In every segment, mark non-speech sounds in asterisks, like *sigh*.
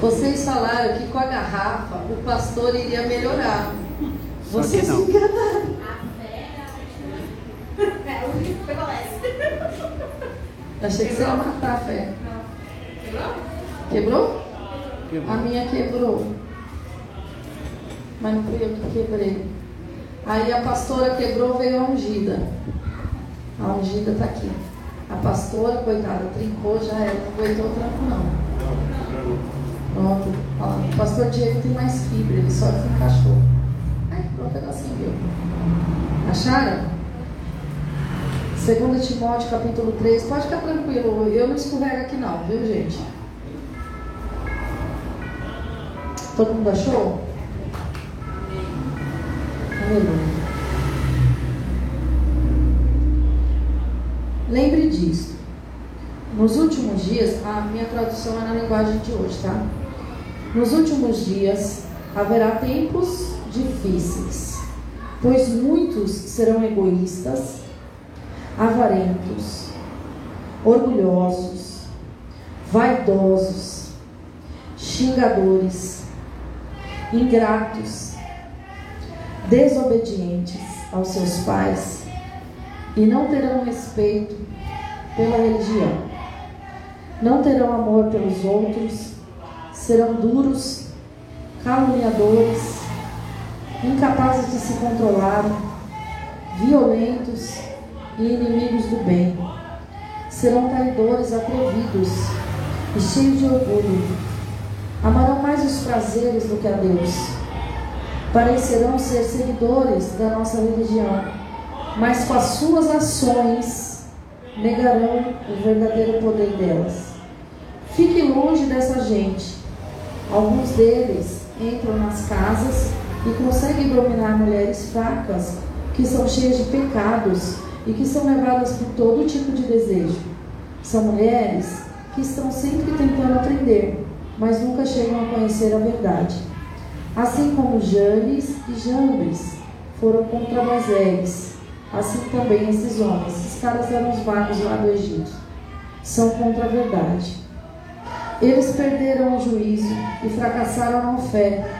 Vocês falaram que com a garrafa o pastor iria melhorar. Vocês se enganaram. *laughs* Achei que você ia matar a fé. Quebrou? Quebrou? Quebrou. A minha quebrou. Mas não fui eu que quebrei. Aí a pastora quebrou, veio a ungida. A ungida está aqui. A pastora, coitada, trincou, já era, não aguentou o tranco não. Pronto. Ó, o pastor Diego tem mais fibra, ele só encaixou. Ai, pronto, é assim, viu? Acharam? 2 Timóteo capítulo 3, pode ficar tranquilo, eu não escorrego aqui não, viu gente? Todo mundo achou? Lembre disso. Nos últimos dias, a minha tradução é na linguagem de hoje, tá? Nos últimos dias haverá tempos difíceis, pois muitos serão egoístas, avarentos, orgulhosos, vaidosos, xingadores, ingratos, desobedientes aos seus pais e não terão respeito pela religião. Não terão amor pelos outros serão duros, caluniadores, incapazes de se controlar, violentos e inimigos do bem. Serão traidores atrevidos e cheios de orgulho. Amarão mais os prazeres do que a Deus. Parecerão ser seguidores da nossa religião, mas com as suas ações negarão o verdadeiro poder delas. Fique longe dessa gente Alguns deles entram nas casas e conseguem dominar mulheres fracas, que são cheias de pecados e que são levadas por todo tipo de desejo. São mulheres que estão sempre tentando aprender, mas nunca chegam a conhecer a verdade. Assim como Janes e Jambres foram contra Moisés, assim também esses homens, esses caras eram os vagos lá do Egito, são contra a verdade. Eles perderam o juízo e fracassaram na fé,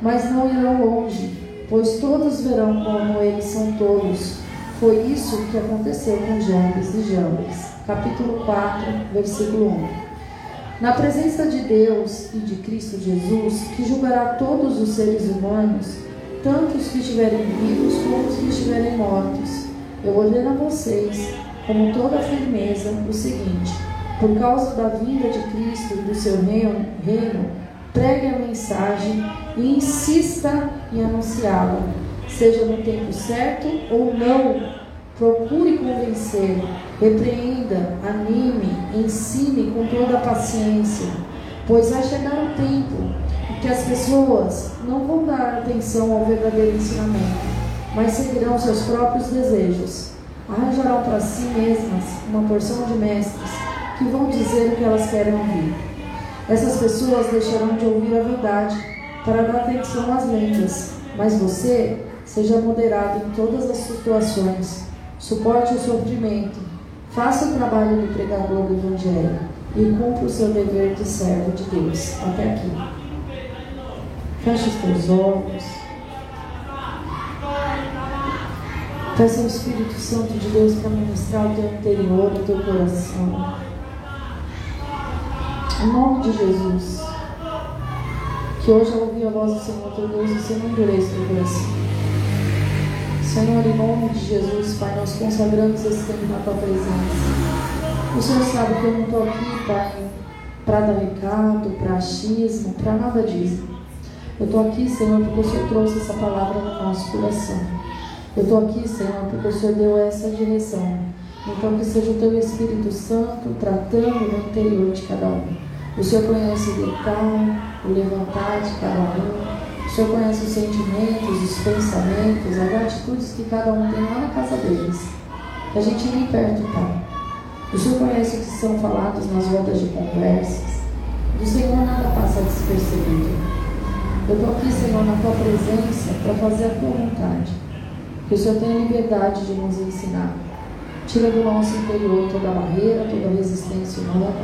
mas não irão longe, pois todos verão como eles são tolos. Foi isso que aconteceu com Jambes e Jambes. Capítulo 4, versículo 1. Na presença de Deus e de Cristo Jesus, que julgará todos os seres humanos, tanto os que estiverem vivos como os que estiverem mortos, eu ordeno a vocês, como toda firmeza, o seguinte: por causa da vinda de Cristo e do seu reino, reino pregue a mensagem e insista em anunciá-la, seja no tempo certo ou não. Procure convencer, repreenda, anime, ensine com toda a paciência, pois vai chegar o tempo em que as pessoas não vão dar atenção ao verdadeiro ensinamento, mas seguirão seus próprios desejos. Arranjarão para si mesmas uma porção de mestres que vão dizer o que elas querem ouvir. Essas pessoas deixarão de ouvir a verdade para dar atenção às lendas, mas você seja moderado em todas as situações, suporte o sofrimento, faça o trabalho do pregador do Evangelho e cumpra o seu dever de servo de Deus. Até aqui. Feche os teus olhos. Peça ao Espírito Santo de Deus para ministrar o teu interior, o teu coração. Em nome de Jesus. Que hoje eu ouvi a voz do Senhor teu Deus e você não endureça o coração. Senhor, em nome de Jesus, Pai, nós consagramos esse tempo na tua presença. O Senhor sabe que eu não estou aqui, Pai, para dar recado, para achismo, para nada disso. Eu estou aqui, Senhor, porque o Senhor trouxe essa palavra no nosso coração. Eu estou aqui, Senhor, porque o Senhor deu essa direção. Então, que seja o teu Espírito Santo tratando no interior de cada um. O Senhor conhece o deitar, o levantar de cada um. O Senhor conhece os sentimentos, os pensamentos, as atitudes que cada um tem lá na casa deles. A gente nem perto está. O Senhor conhece o que são falados nas rodas de conversas. Do Senhor nada passa despercebido. Eu estou aqui, Senhor, na tua presença para fazer a tua vontade. Que o Senhor tenha liberdade de nos ensinar. Tira do nosso interior toda barreira, toda resistência humana.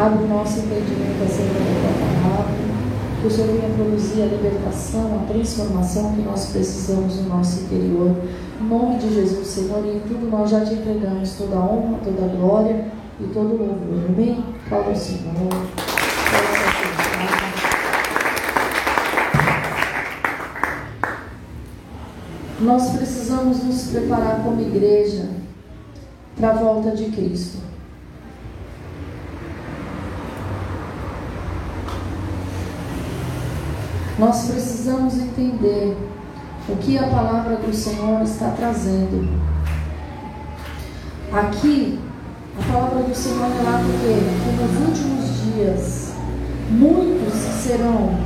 Abre o nosso entendimento acerca da tua palavra. Que o Senhor venha produzir a libertação, a transformação que nós precisamos no nosso interior. Em nome de Jesus, Senhor, e em tudo nós já te entregamos toda a honra, toda a glória e todo o louvor. Amém? Fala o Senhor. Nós precisamos nos preparar como igreja para a volta de Cristo. Nós precisamos entender o que a palavra do Senhor está trazendo. Aqui, a palavra do Senhor é lá porque que nos últimos dias muitos serão,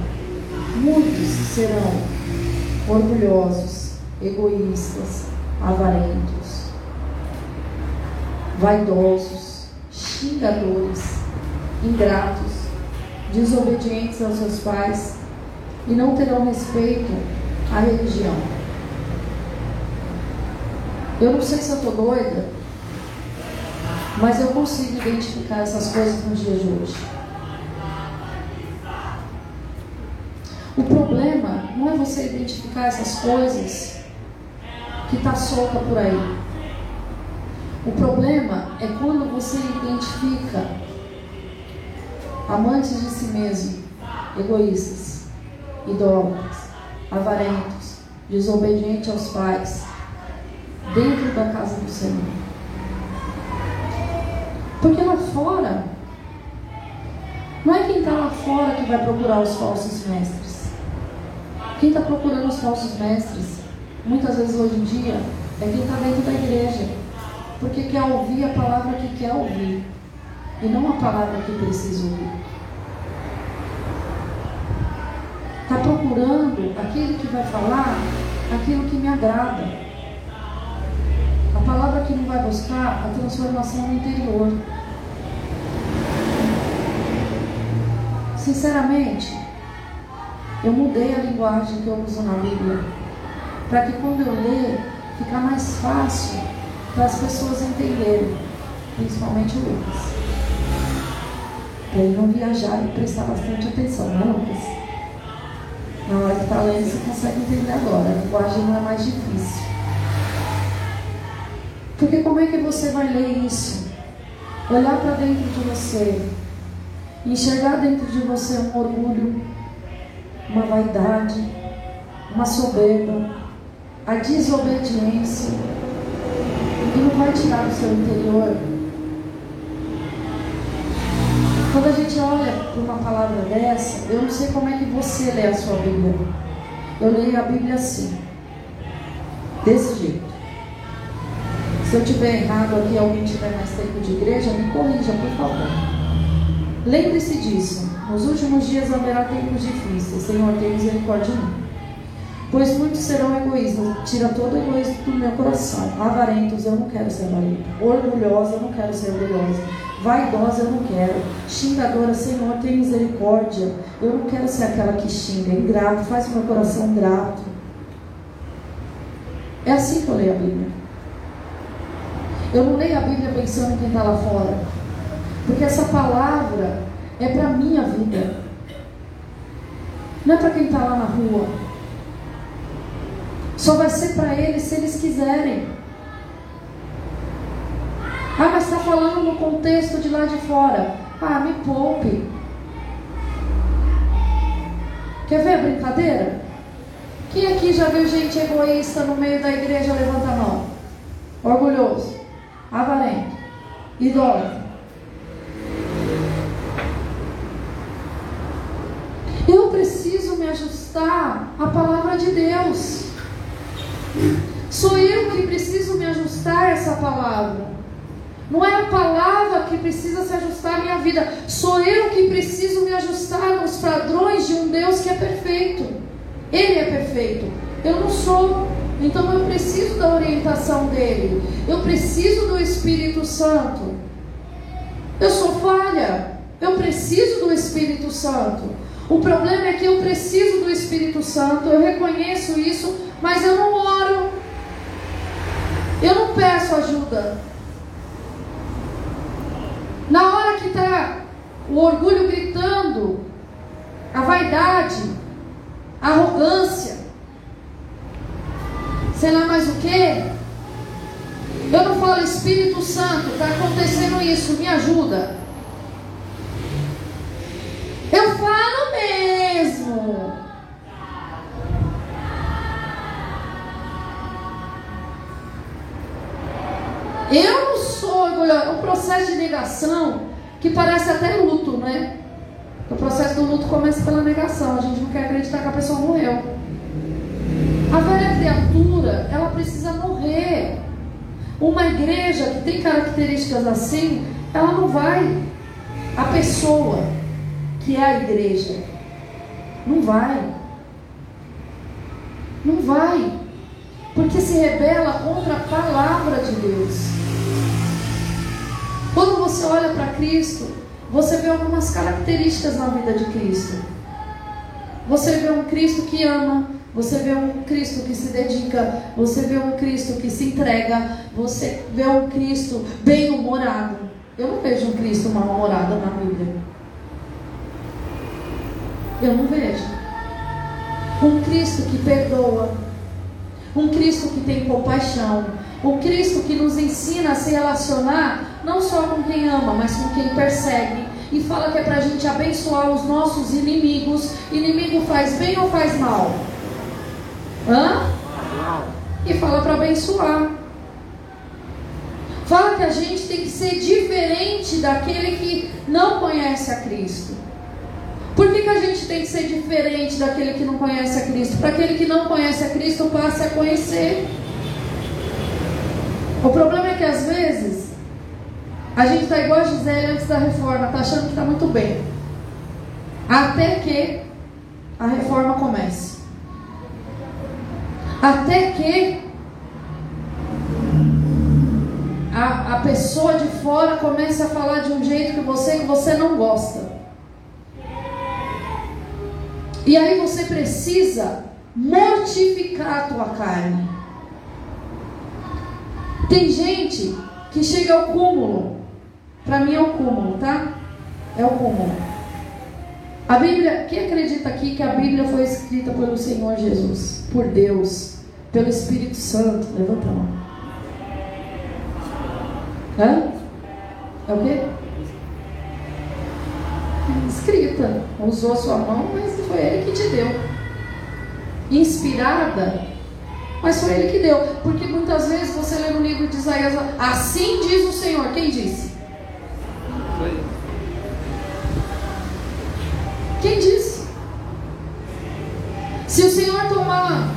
muitos serão orgulhosos, egoístas, avarentos, vaidosos, xingadores, ingratos, desobedientes aos seus pais e não terão respeito à religião. Eu não sei se eu estou doida, mas eu consigo identificar essas coisas nos dias de hoje. O problema não é você identificar essas coisas que está solta por aí. O problema é quando você identifica amantes de si mesmo, egoístas, idólatras, avarentos, desobedientes aos pais, dentro da casa do Senhor. Porque lá fora, não é quem está lá fora que vai procurar os falsos mestres. Quem está procurando os falsos mestres, muitas vezes hoje em dia, é quem está dentro da igreja. Porque quer ouvir a palavra que quer ouvir. E não a palavra que precisa ouvir. Está procurando aquele que vai falar aquilo que me agrada. A palavra que não vai buscar a transformação no interior. Sinceramente, eu mudei a linguagem que eu uso na Bíblia. Para que quando eu ler, fica mais fácil para as pessoas entenderem. Principalmente o Lucas. Para ele não viajar e prestar bastante atenção, não, é, Lucas? Na hora que está lendo, você consegue entender agora. A linguagem não é mais difícil. Porque como é que você vai ler isso? Olhar para dentro de você, enxergar dentro de você um orgulho, uma vaidade, uma soberba, a desobediência, e não vai tirar do seu interior quando a gente olha para uma palavra dessa, eu não sei como é que você lê a sua Bíblia. Eu leio a Bíblia assim, desse jeito. Se eu tiver errado aqui, alguém tiver mais tempo de igreja, me corrija, por favor. Lembre-se disso. Nos últimos dias haverá tempos difíceis. Senhor, tenha misericórdia de mim. Pois muitos serão egoístas. Tira todo o egoísmo do meu coração. Avarentos, eu não quero ser avarento. Orgulhosa, eu não quero ser orgulhosa Vaidosa eu não quero. Xingadora, Senhor, tem misericórdia. Eu não quero ser aquela que xinga. Ingrato, faz meu coração grato. É assim que eu leio a Bíblia. Eu não leio a Bíblia pensando em quem está lá fora. Porque essa palavra é para a minha vida. Não é para quem está lá na rua. Só vai ser para eles se eles quiserem. Ah, mas está falando no contexto de lá de fora. Ah, me poupe. Quer ver a brincadeira? Quem aqui já viu gente egoísta no meio da igreja? Levanta a mão. Orgulhoso, avarento, idólatra. Eu preciso me ajustar à palavra de Deus. Sou eu que preciso me ajustar a essa palavra. Não é a palavra que precisa se ajustar à minha vida. Sou eu que preciso me ajustar aos padrões de um Deus que é perfeito. Ele é perfeito. Eu não sou. Então eu preciso da orientação dele. Eu preciso do Espírito Santo. Eu sou falha. Eu preciso do Espírito Santo. O problema é que eu preciso do Espírito Santo, eu reconheço isso, mas eu não oro. Eu não peço ajuda. Na hora que está o orgulho gritando, a vaidade, a arrogância, sei lá mais o que, eu não falo Espírito Santo, está acontecendo isso, me ajuda. Eu falo mesmo. Eu não sou orgulhosa. O processo de negação, que parece até luto, né? O processo do luto começa pela negação. A gente não quer acreditar que a pessoa morreu. A velha criatura, ela precisa morrer. Uma igreja que tem características assim, ela não vai. A pessoa que é a igreja, não vai. Não vai. Porque se rebela contra a palavra de Deus. Quando você olha para Cristo, você vê algumas características na vida de Cristo. Você vê um Cristo que ama, você vê um Cristo que se dedica, você vê um Cristo que se entrega, você vê um Cristo bem-humorado. Eu não vejo um Cristo mal-humorado na Bíblia. Eu não vejo. Um Cristo que perdoa, um Cristo que tem compaixão, um Cristo que nos ensina a se relacionar não só com quem ama, mas com quem persegue. E fala que é para a gente abençoar os nossos inimigos. Inimigo faz bem ou faz mal? Hã? E fala para abençoar. Fala que a gente tem que ser diferente daquele que não conhece a Cristo. Por que, que a gente tem que ser diferente daquele que não conhece a Cristo? Para aquele que não conhece a Cristo passe a conhecer. O problema é que às vezes a gente está igual a Gisele antes da reforma, está achando que está muito bem. Até que a reforma comece. Até que a, a pessoa de fora comece a falar de um jeito que você, que você não gosta. E aí você precisa mortificar a tua carne. Tem gente que chega ao cúmulo para mim é o cúmulo, tá? É o cúmulo. A Bíblia, quem acredita aqui que a Bíblia foi escrita pelo Senhor Jesus, por Deus, pelo Espírito Santo? Levanta a mão. Hã? É o quê? Escrita. Usou a sua mão, mas foi ele que te deu. Inspirada, mas foi ele que deu. Porque muitas vezes você lê no livro de Isaías, assim diz o Senhor. Quem disse? Quem disse? Se o Senhor tomar,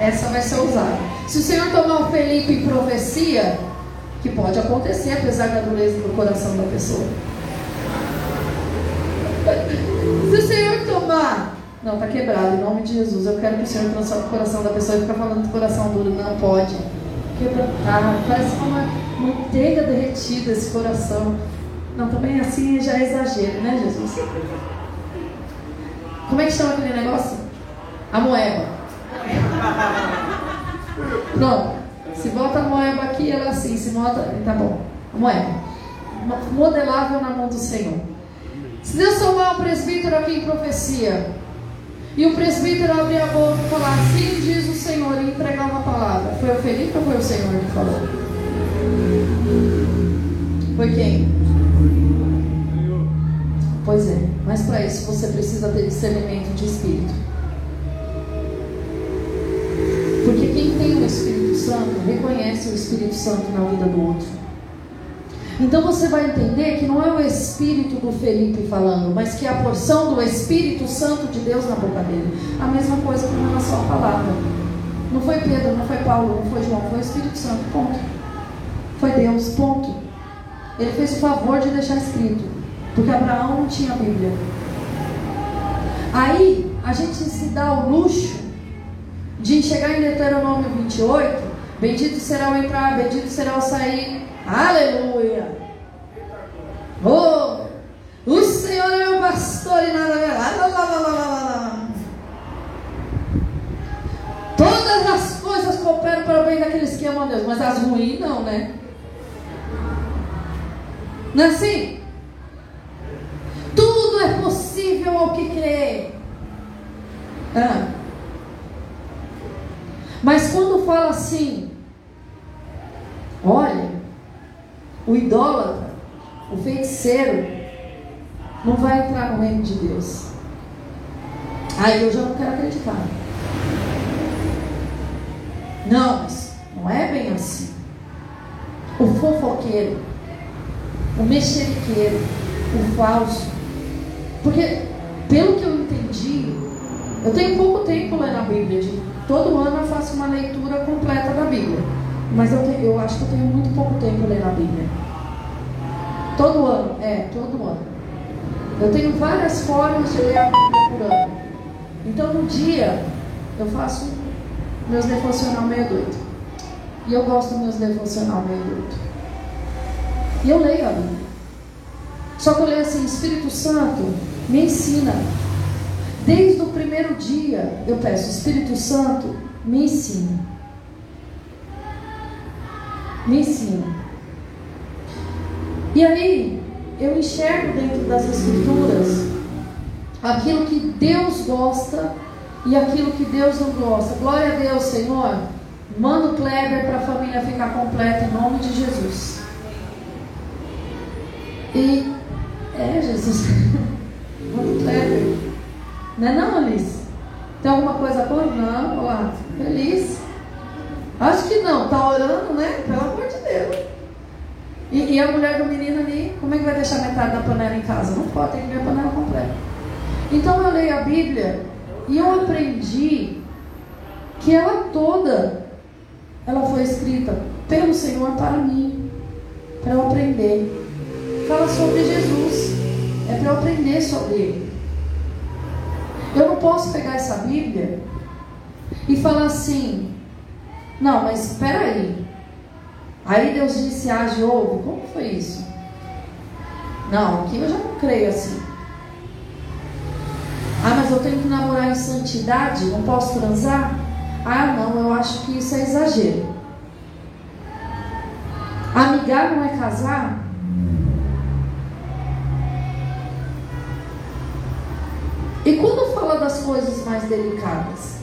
essa vai ser usada. Se o Senhor tomar o Felipe em profecia, que pode acontecer, apesar da dureza do coração da pessoa. Se o Senhor tomar, não, está quebrado, em nome de Jesus, eu quero que o Senhor transforme o coração da pessoa e ficar falando de coração duro, não pode. Quebrantar, parece uma manteiga derretida esse coração. Não, também assim já é exagero, né, Jesus? Como é que chama aquele negócio? A moeba. Pronto. Se bota a moeba aqui, ela assim, se bota. Tá bom. A moeba. Modelável na mão do Senhor. Se Deus tomar o presbítero aqui em profecia, e o presbítero abrir a boca e falar, assim diz o Senhor, e entregar uma palavra, foi o Felipe ou foi o Senhor que falou? Foi quem? Pois é, mas para isso você precisa ter discernimento de espírito. Porque quem tem o Espírito Santo reconhece o Espírito Santo na vida do outro. Então você vai entender que não é o Espírito do Felipe falando, mas que é a porção do Espírito Santo de Deus na boca dele. A mesma coisa com relação à palavra. Não foi Pedro, não foi Paulo, não foi João, foi o Espírito Santo, ponto. Foi Deus, ponto. Ele fez o favor de deixar escrito. Porque Abraão não tinha Bíblia. Aí a gente se dá o luxo de chegar em Deuteronômio 28, bendito será o entrar, bendito será o sair. Aleluia! Oh, o Senhor é o pastor e nada. Todas as coisas cooperam para o bem daqueles que amam a Deus, mas as ruins não, né? Não é assim? Tudo é possível ao que crê. Ah. Mas quando fala assim, olha, o idólatra, o feiticeiro, não vai entrar no reino de Deus. Aí eu já não quero acreditar. Não, mas não é bem assim. O fofoqueiro, o mexeriqueiro, o falso. Porque, pelo que eu entendi, eu tenho pouco tempo lendo a Bíblia. De, todo ano eu faço uma leitura completa da Bíblia. Mas eu, te, eu acho que eu tenho muito pouco tempo lendo a Bíblia. Todo ano, é, todo ano. Eu tenho várias formas de ler a Bíblia por ano. Então, no dia, eu faço meus devocional meio doido. E eu gosto dos meus devocional meio doido. E eu leio a Bíblia. Só que eu leio assim, Espírito Santo, me ensina. Desde o primeiro dia eu peço, Espírito Santo, me ensina. Me ensina. E aí, eu enxergo dentro das Escrituras aquilo que Deus gosta e aquilo que Deus não gosta. Glória a Deus, Senhor. Manda o Kleber para a família ficar completa em nome de Jesus. E é, Jesus. *laughs* Manda o Kleber. Não é não, Alice? Tem alguma coisa por? Não, olá. Feliz? Acho que não. Tá orando, né? Pelo amor de Deus. E, e, a mulher do menino ali, como é que vai deixar metade da panela em casa? Não pode, tem que ver a panela completa. Então eu leio a Bíblia e eu aprendi que ela toda, ela foi escrita pelo Senhor para mim, para eu aprender fala sobre Jesus. É para eu aprender sobre ele. Eu não posso pegar essa Bíblia e falar assim, não, mas espera aí. Aí Deus disse, age ouve. Como foi isso? Não, aqui eu já não creio assim. Ah, mas eu tenho que namorar em santidade? Não posso transar? Ah, não, eu acho que isso é exagero. Amigar não é casar? E quando fala das coisas mais delicadas?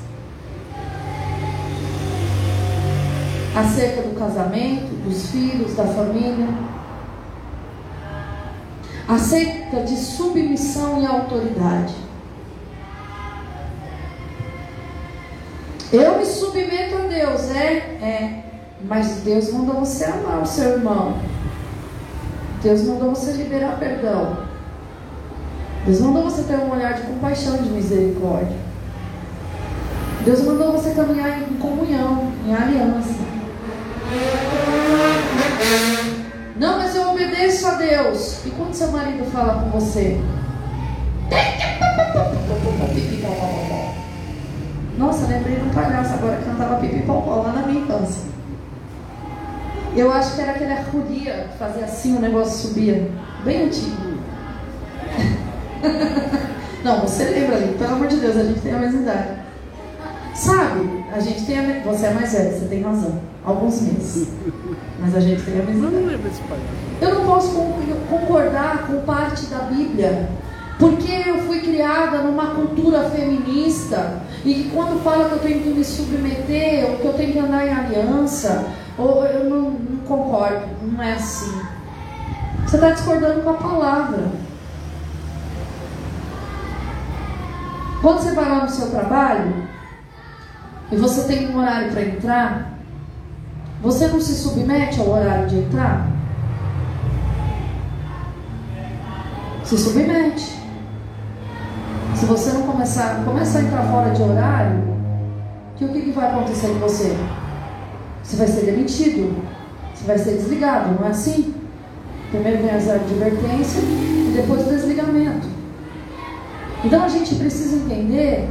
Acerca do casamento, dos filhos, da família. Acerca de submissão e autoridade. Eu me submeto a Deus, é? É. Mas Deus mandou você amar o seu irmão. Deus mandou você liberar perdão. Deus mandou você ter um olhar de compaixão, de misericórdia. Deus mandou você caminhar em comunhão, em aliança. Não, mas eu obedeço a Deus. E quando seu marido fala com você? Nossa, lembrei de um palhaço agora que cantava pipipopó lá na minha infância. Eu acho que era aquele arrulia que fazia assim, o negócio subia. Bem antigo. Não, você lembra ali, pelo amor de Deus, a gente tem a mesma idade. Sabe, a gente tem a Você é mais velho, você tem razão. Alguns meses. Mas a gente tem a mesma idade. Eu não lembro esse pai. Eu não posso concordar com parte da Bíblia. Porque eu fui criada numa cultura feminista e que quando fala que eu tenho que me submeter, ou que eu tenho que andar em aliança, ou eu não, não concordo, não é assim. Você está discordando com a palavra. Quando você vai lá no seu trabalho e você tem um horário para entrar, você não se submete ao horário de entrar? Se submete. Se você não começar, começar a entrar fora de horário, que o que, que vai acontecer com você? Você vai ser demitido, você vai ser desligado, não é assim? Primeiro vem as advertência e depois o desligamento. Então a gente precisa entender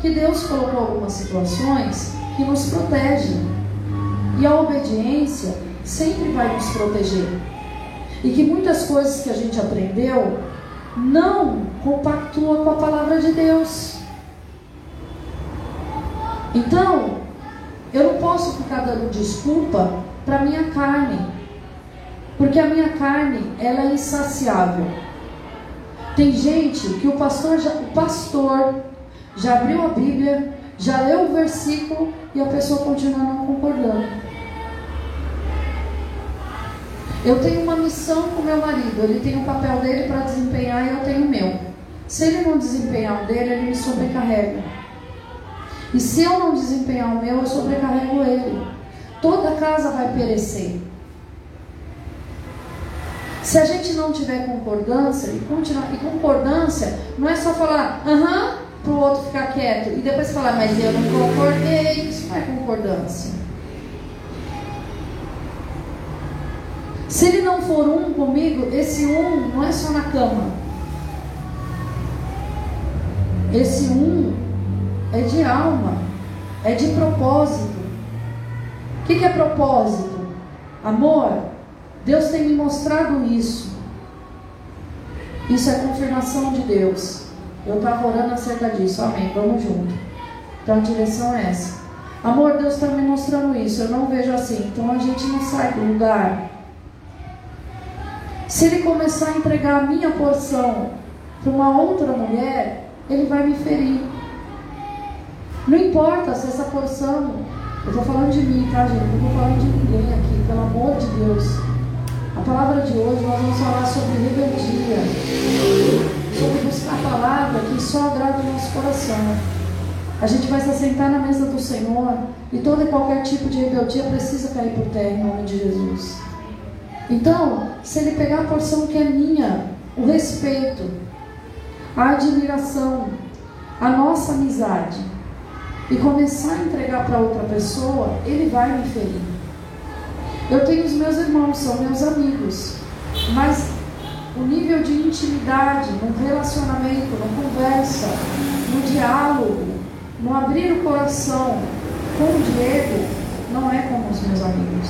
que Deus colocou algumas situações que nos protegem. E a obediência sempre vai nos proteger. E que muitas coisas que a gente aprendeu não compactua com a palavra de Deus. Então, eu não posso ficar dando desculpa para minha carne, porque a minha carne ela é insaciável. Tem gente que o pastor já, o pastor já abriu a Bíblia, já leu o versículo e a pessoa continua não concordando. Eu tenho uma missão com meu marido, ele tem o um papel dele para desempenhar e eu tenho o meu. Se ele não desempenhar o dele, ele me sobrecarrega. E se eu não desempenhar o meu, eu sobrecarrego ele. Toda casa vai perecer. Se a gente não tiver concordância, e, continuar, e concordância não é só falar aham para o outro ficar quieto e depois falar, mas eu não concordei. Isso não é concordância. Se ele não for um comigo, esse um não é só na cama. Esse um é de alma, é de propósito. O que, que é propósito? Amor. Deus tem me mostrado isso. Isso é confirmação de Deus. Eu estava orando acerca disso. Amém. Vamos junto. Então a direção é essa. Amor, Deus está me mostrando isso. Eu não vejo assim. Então a gente não sai do lugar se ele começar a entregar a minha porção para uma outra mulher, ele vai me ferir. Não importa se essa porção. Eu estou falando de mim, tá, gente? Não estou falando de ninguém aqui, pelo amor de Deus. A palavra de hoje nós vamos falar sobre rebeldia, sobre buscar a palavra que só agrada o nosso coração. A gente vai se assentar na mesa do Senhor e todo e qualquer tipo de rebeldia precisa cair por terra em nome de Jesus. Então, se ele pegar a porção que é minha, o respeito, a admiração, a nossa amizade, e começar a entregar para outra pessoa, ele vai me ferir. Eu tenho os meus irmãos, são meus amigos, mas o nível de intimidade, no relacionamento, na conversa, no diálogo, no abrir o coração com o Diego, não é como os meus amigos.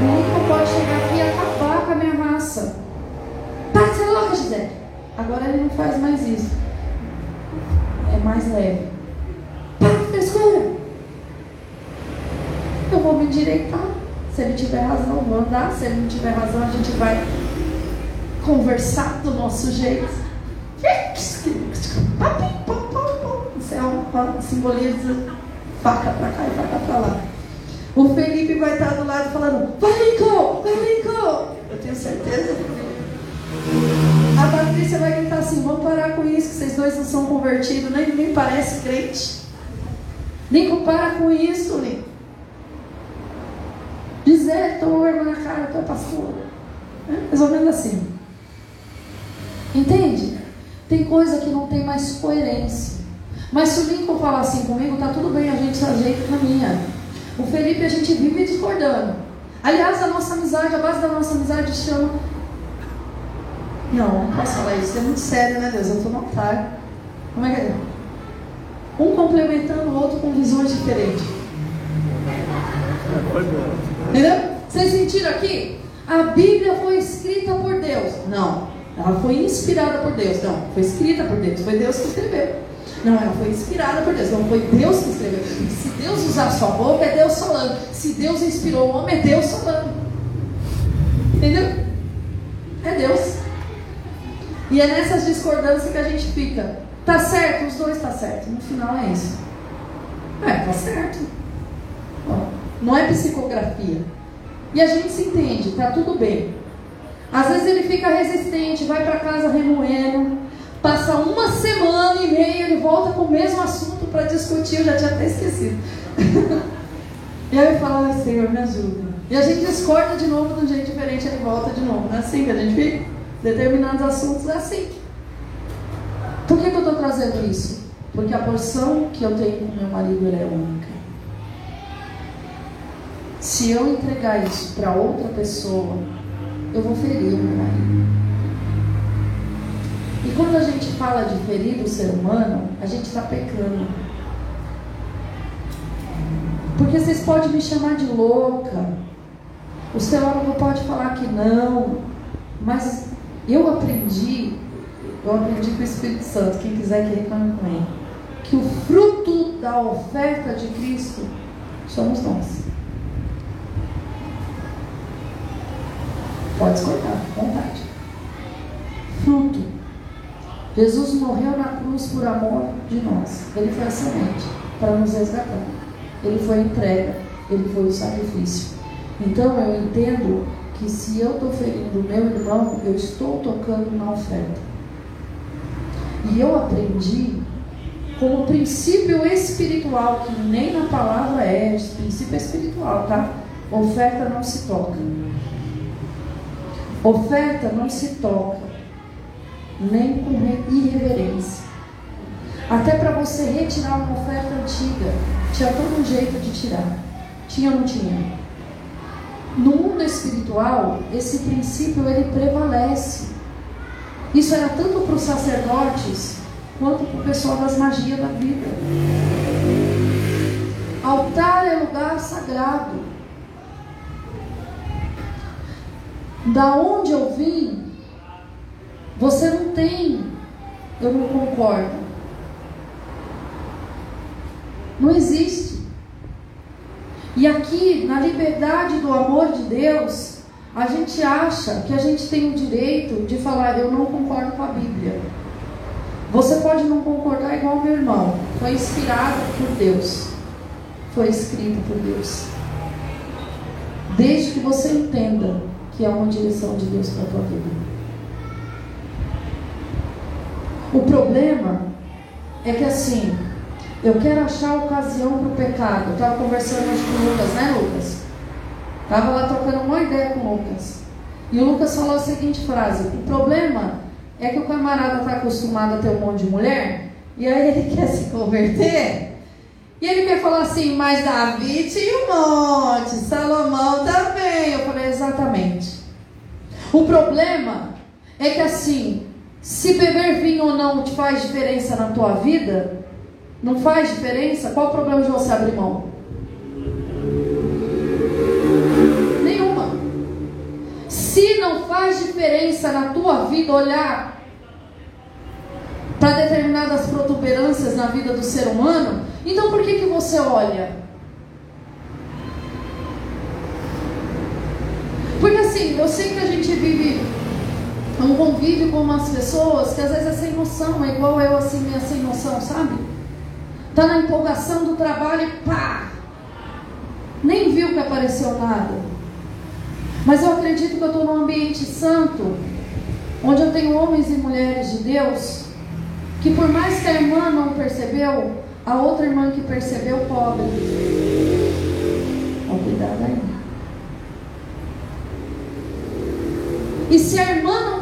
O único pode chegar aqui e acabar com a minha raça. Para de ser louca, Gisele. Agora ele não faz mais isso. É mais leve. De frescura. Eu vou me endireitar. Se ele tiver razão, vou andar. Se ele não tiver razão, a gente vai conversar do nosso jeito. Isso é um simboliza faca para cá e faca para lá. O Felipe vai estar do lado falando, vai Lincoln, vai. Eu tenho certeza. A Patrícia vai gritar assim, vamos parar com isso, que vocês dois não são convertidos, nem, nem parece crente. Lincoln, para com isso, Lincoln. Dizer, estou arma na cara, é pastor. É, mais ou menos assim. Entende? Tem coisa que não tem mais coerência. Mas se o Lincoln falar assim comigo, tá tudo bem, a gente se ajeita e caminha. O Felipe a gente vive discordando. Aliás, a nossa amizade, a base da nossa amizade chama. Não, não posso falar isso, é muito sério, né, Deus? Eu estou no altar. Como é que é? Um complementando o outro com visões diferentes. Entendeu? Vocês sentiram aqui? A Bíblia foi escrita por Deus. Não. Ela foi inspirada por Deus. Não. Foi escrita por Deus. Foi Deus que escreveu. Não, ela foi inspirada por Deus. Não foi Deus que escreveu. Se Deus usar sua boca, é Deus falando. Se Deus inspirou o homem, é Deus falando. Entendeu? É Deus. E é nessas discordâncias que a gente fica. Tá certo? Os dois tá certo. No final é isso. É, tá certo. Não é psicografia. E a gente se entende, tá tudo bem. Às vezes ele fica resistente, vai para casa remoendo, Passa uma semana e meia, ele volta com o mesmo assunto para discutir, eu já tinha até esquecido. *laughs* e aí eu falo, Senhor, me ajuda. E a gente discorda de novo de um jeito diferente, ele volta de novo. Não é assim que a gente fica? Determinados assuntos é assim. Por que, que eu estou trazendo isso? Porque a porção que eu tenho com meu marido é única. Se eu entregar isso para outra pessoa, eu vou ferir o meu marido. E quando a gente fala de ferir o ser humano, a gente está pecando. Porque vocês podem me chamar de louca, o teólogo pode falar que não, mas eu aprendi, eu aprendi com o Espírito Santo, quem quiser que reclame com ele, que o fruto da oferta de Cristo somos nós. Pode escutar, vontade. Fruto. Jesus morreu na cruz por amor de nós. Ele foi a semente para nos resgatar. Ele foi a entrega. Ele foi o sacrifício. Então eu entendo que se eu estou ferindo meu irmão, eu estou tocando na oferta. E eu aprendi como princípio espiritual, que nem na palavra é, princípio espiritual, tá? Oferta não se toca. Oferta não se toca, nem com irreverência. Até para você retirar uma oferta antiga, tinha todo um jeito de tirar. Tinha ou não tinha? No mundo espiritual, esse princípio ele prevalece. Isso era tanto para os sacerdotes quanto para o pessoal das magias da vida. Altar é lugar sagrado. Da onde eu vim, você não tem, eu não concordo. Não existe. E aqui, na liberdade do amor de Deus, a gente acha que a gente tem o direito de falar, eu não concordo com a Bíblia. Você pode não concordar igual meu irmão. Foi inspirado por Deus. Foi escrito por Deus. Desde que você entenda que é uma direção de Deus para a tua vida. O problema é que assim, eu quero achar ocasião para o pecado. Estava conversando hoje com o Lucas, né, Lucas? Estava lá trocando uma ideia com o Lucas. E o Lucas falou a seguinte frase: O problema é que o camarada está acostumado a ter um monte de mulher, e aí ele *laughs* quer se converter. E ele quer falar assim, mas Davi tinha um monte, Salomão também. Exatamente. O problema é que assim, se beber vinho ou não te faz diferença na tua vida, não faz diferença, qual o problema de você abrir mão? Nenhuma. Se não faz diferença na tua vida olhar para determinadas protuberâncias na vida do ser humano, então por que, que você olha? Porque assim, eu sei que a gente vive um convívio com umas pessoas que às vezes é sem noção, é igual eu assim, minha sem noção, sabe? Tá na empolgação do trabalho e pá! Nem viu que apareceu nada. Mas eu acredito que eu estou num ambiente santo, onde eu tenho homens e mulheres de Deus, que por mais que a irmã não percebeu, a outra irmã que percebeu, pobre. Ó, cuidado aí. E se a irmã não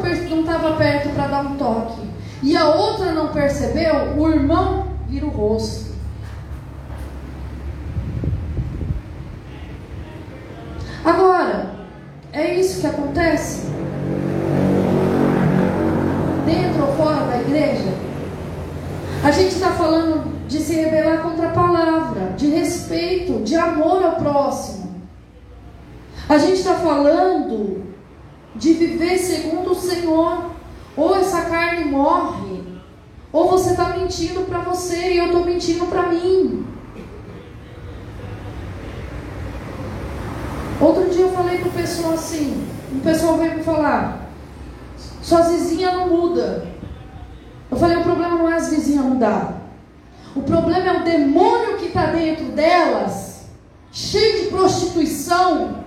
estava perto para dar um toque, e a outra não percebeu, o irmão vira o rosto. Agora, é isso que acontece? Dentro ou fora da igreja? A gente está falando de se rebelar contra a palavra, de respeito, de amor ao próximo. A gente está falando de viver segundo o Senhor. Ou essa carne morre, ou você está mentindo para você e eu estou mentindo para mim. Outro dia eu falei para o pessoal assim, o pessoal veio me falar, suas vizinhas não muda. Eu falei, o problema não é as vizinhas mudar. O problema é o demônio que está dentro delas, cheio de prostituição,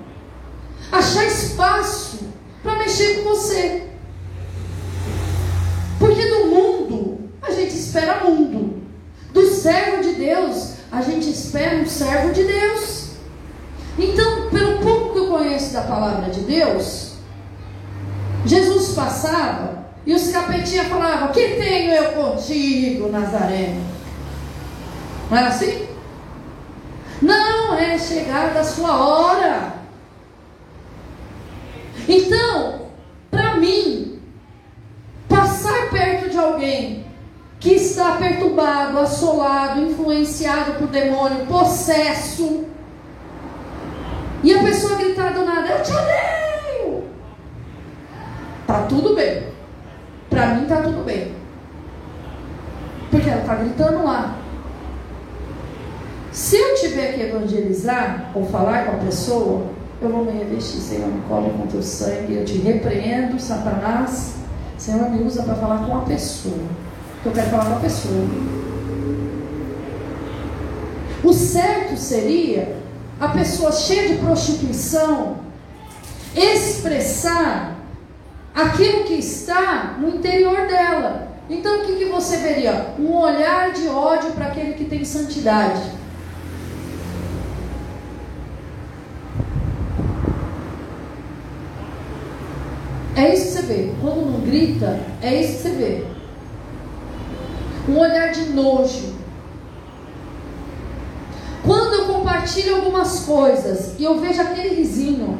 achar espaço para mexer com você. Porque do mundo, a gente espera mundo. Do servo de Deus, a gente espera um servo de Deus. Então, pelo pouco que eu conheço da palavra de Deus, Jesus passava e os capetinhas falavam: Que tenho eu contigo, Nazareno? Não era assim? Não, é chegada a sua hora. Então, para mim, passar perto de alguém que está perturbado, assolado, influenciado por demônio, possesso, e a pessoa gritar do nada: Eu te odeio. Tá tudo bem. Para mim está tudo bem. Porque ela está gritando lá. Se eu tiver que evangelizar ou falar com a pessoa, eu vou me revestir, Senhor, me cobre com teu sangue, eu te repreendo, Satanás. Senhor, me usa para falar com a pessoa. Eu quero falar com a pessoa. O certo seria a pessoa cheia de prostituição expressar aquilo que está no interior dela. Então o que, que você veria? Um olhar de ódio para aquele que tem santidade. É isso que você vê. Quando não grita, é isso que você vê. Um olhar de nojo. Quando eu compartilho algumas coisas e eu vejo aquele risinho,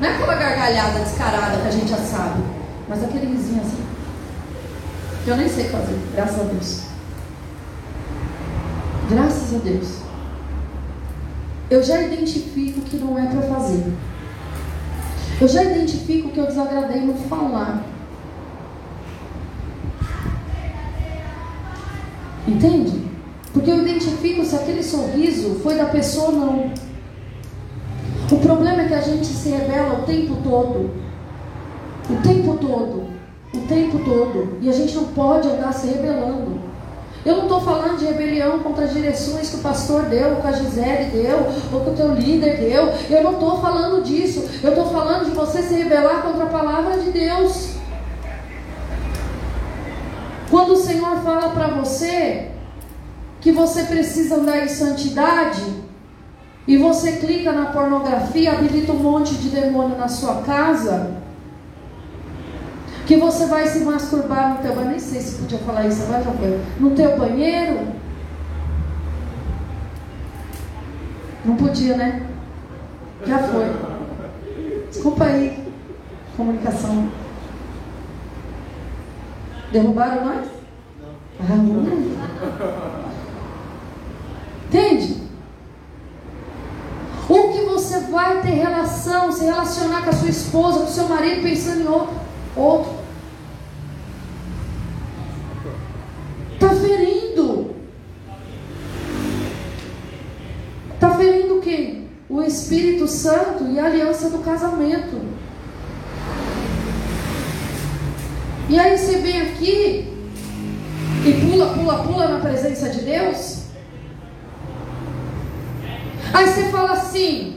não é aquela gargalhada descarada que a gente já sabe, mas aquele risinho assim, que eu nem sei fazer, graças a Deus. Graças a Deus. Eu já identifico que não é para fazer. Eu já identifico que eu desagradei no falar. Entende? Porque eu identifico se aquele sorriso foi da pessoa ou não. O problema é que a gente se revela o tempo todo. O tempo todo. O tempo todo. E a gente não pode andar se rebelando. Eu não estou falando de rebelião contra as direções que o pastor deu, que a Gisele deu, ou que o teu líder deu. Eu não estou falando disso. Eu estou falando de você se rebelar contra a palavra de Deus. Quando o Senhor fala para você que você precisa andar em santidade, e você clica na pornografia, habilita um monte de demônio na sua casa, que você vai se masturbar no teu banheiro, nem sei se podia falar isso agora, já foi, no teu banheiro. Não podia, né? Já foi. Desculpa aí, comunicação. Derrubaram nós? Ah, não. Entende? Ou que você vai ter relação, se relacionar com a sua esposa, com o seu marido, pensando em outro. Outro. Está ferindo. Está ferindo quê? O Espírito Santo e a aliança do casamento. E aí você vem aqui e pula, pula, pula na presença de Deus. Aí você fala assim: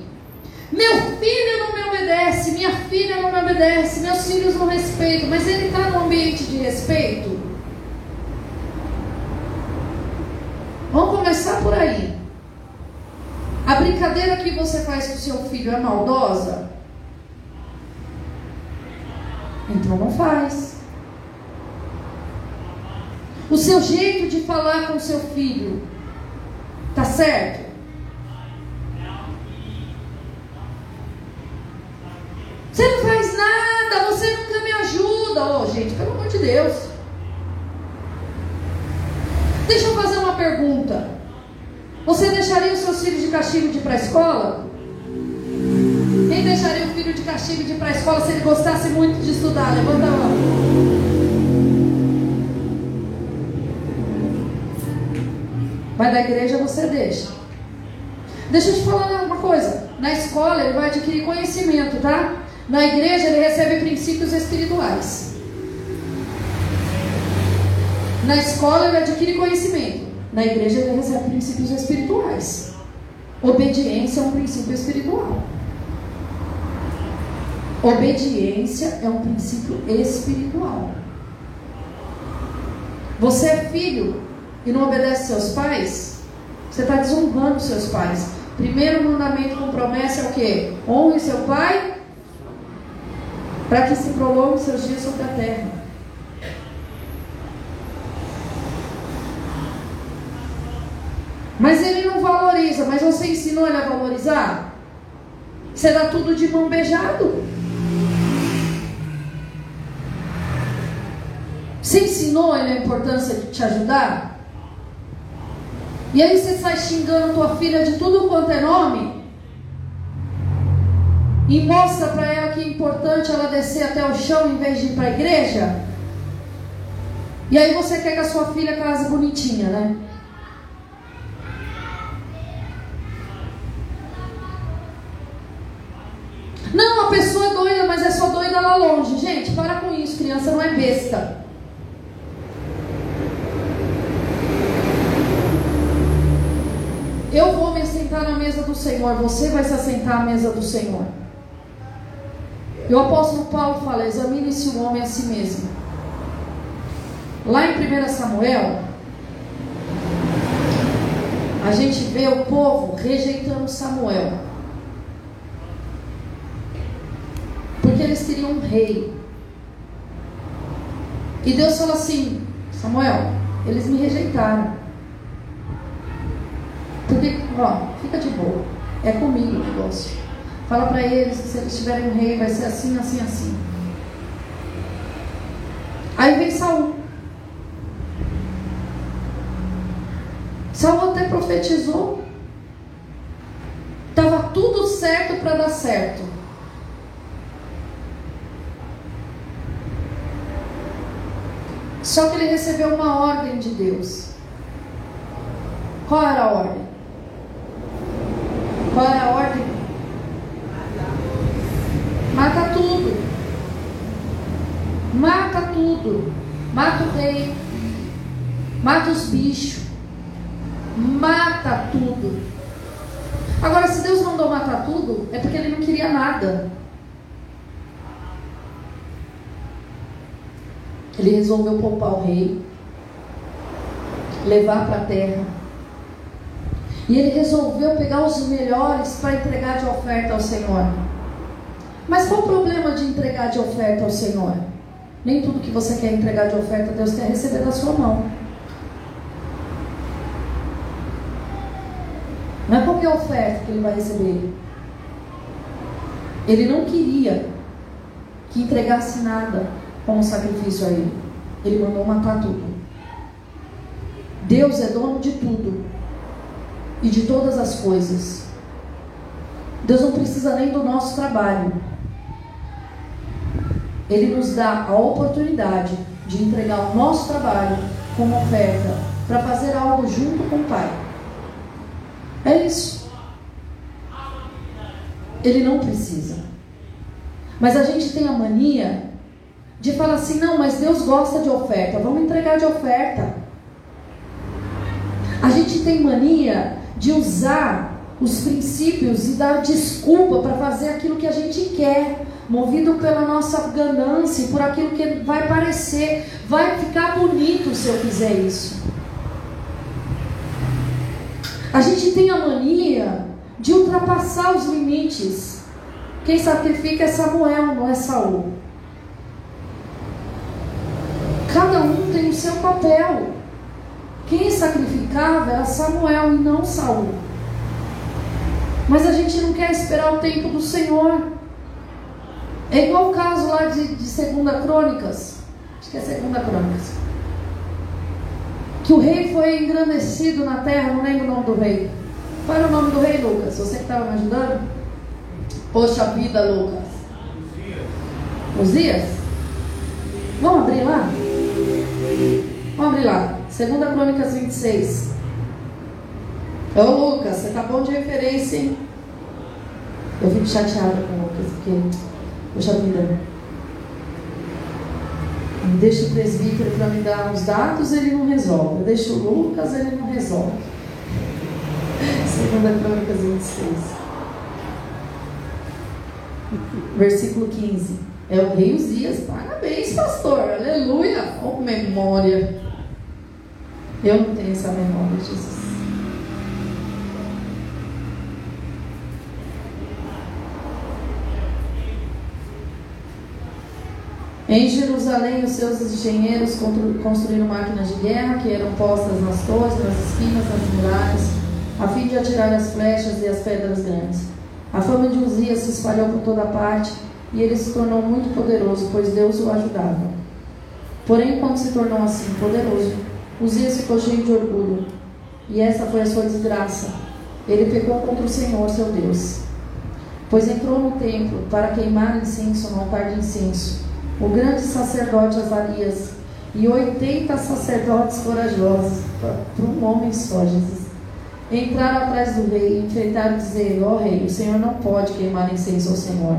meu filho não me obedece, minha filha não me obedece, meus filhos não respeitam, mas ele está no ambiente de respeito? Vamos começar por aí. A brincadeira que você faz com o seu filho é maldosa? Então não faz. O seu jeito de falar com o seu filho tá certo? Você não faz nada, você nunca me ajuda. Oh, gente, pelo amor de Deus. Deixa eu fazer uma pergunta. Você deixaria os seus filhos de castigo de ir para a escola? Quem deixaria o filho de castigo de ir para a escola se ele gostasse muito de estudar? Levanta a mão. Mas da igreja você deixa. Deixa eu te falar uma coisa. Na escola ele vai adquirir conhecimento, tá? Na igreja ele recebe princípios espirituais. Na escola ele adquire conhecimento. Na igreja ele recebe princípios espirituais. Obediência é um princípio espiritual. Obediência é um princípio espiritual. Você é filho e não obedece seus pais? Você está desonrando seus pais. Primeiro mandamento com promessa é o quê? Honre seu pai para que se prolongue seus dias sobre a terra. Mas ele não valoriza, mas você ensinou ele a valorizar? Dá tudo de mão beijado? Você ensinou ele a importância de te ajudar? E aí você sai xingando tua filha de tudo quanto é nome? E mostra para ela que é importante ela descer até o chão em vez de ir para a igreja? E aí você quer que a sua filha case bonitinha, né? Não, a pessoa é doida, mas é só doida lá longe. Gente, para com isso, criança não é besta. Eu vou me assentar na mesa do Senhor, você vai se assentar à mesa do Senhor. E o apóstolo Paulo fala: examine-se o homem a si mesmo. Lá em 1 Samuel, a gente vê o povo rejeitando Samuel. Porque eles queriam um rei. E Deus fala assim: Samuel, eles me rejeitaram. Porque, ó, fica de boa. É comigo o negócio. Fala para eles que se eles tiverem um rei vai ser assim, assim, assim. Aí vem Saul. Saul até profetizou. Estava tudo certo para dar certo. Só que ele recebeu uma ordem de Deus. Qual era a ordem? Qual era a ordem? Mata tudo. Mata tudo. Mata o rei. Mata os bichos. Mata tudo. Agora, se Deus mandou matar tudo, é porque ele não queria nada. Ele resolveu poupar o rei, levar para a terra. E ele resolveu pegar os melhores para entregar de oferta ao Senhor. Mas qual o problema de entregar de oferta ao Senhor? Nem tudo que você quer entregar de oferta, Deus quer receber da sua mão. Não é qualquer oferta que ele vai receber. Ele não queria que entregasse nada como sacrifício a ele. Ele mandou matar tudo. Deus é dono de tudo e de todas as coisas. Deus não precisa nem do nosso trabalho. Ele nos dá a oportunidade de entregar o nosso trabalho como oferta para fazer algo junto com o Pai. É isso. Ele não precisa. Mas a gente tem a mania de falar assim: não, mas Deus gosta de oferta, vamos entregar de oferta. A gente tem mania de usar os princípios e dar desculpa para fazer aquilo que a gente quer, movido pela nossa ganância, por aquilo que vai parecer, vai ficar bonito se eu fizer isso. A gente tem a mania de ultrapassar os limites. Quem sacrifica é Samuel, não é Saul. Cada um tem o seu papel. Quem sacrificava era Samuel e não Saul. Mas a gente não quer esperar o tempo do Senhor. É igual o caso lá de, de Segunda Crônicas. Acho que é Segunda Crônicas. Que o rei foi engrandecido na terra, não lembro o nome do rei. Qual era o nome do rei, Lucas? Você que estava me ajudando? Poxa vida, Lucas. Osias? Vamos abrir lá? Vamos abrir lá. Segunda Crônicas 26. Ô Lucas, você tá bom de referência, hein? Eu fico chateada com o Lucas, porque, poxa vida, deixa o presbítero para me dar os dados, ele não resolve. Eu deixo o Lucas, ele não resolve. *laughs* Segunda Crônicas 26. Versículo 15. É o rei Uzias. Parabéns, pastor. Aleluia. Oh, memória. Eu não tenho essa memória, Jesus. Em Jerusalém, os seus engenheiros construíram máquinas de guerra que eram postas nas torres, nas esquinas, nas muralhas, a fim de atirar as flechas e as pedras grandes. A fama de Uzias se espalhou por toda parte e ele se tornou muito poderoso, pois Deus o ajudava. Porém, quando se tornou assim poderoso, Uzias ficou cheio de orgulho, e essa foi a sua desgraça. Ele pecou contra o Senhor, seu Deus. Pois entrou no templo para queimar incenso no altar de incenso. O grande sacerdote Azarias e 80 sacerdotes corajosos, para um homem só, Jesus. Entraram atrás do rei e enfrentaram dizendo, ó oh, rei, o Senhor não pode queimar incenso ao Senhor.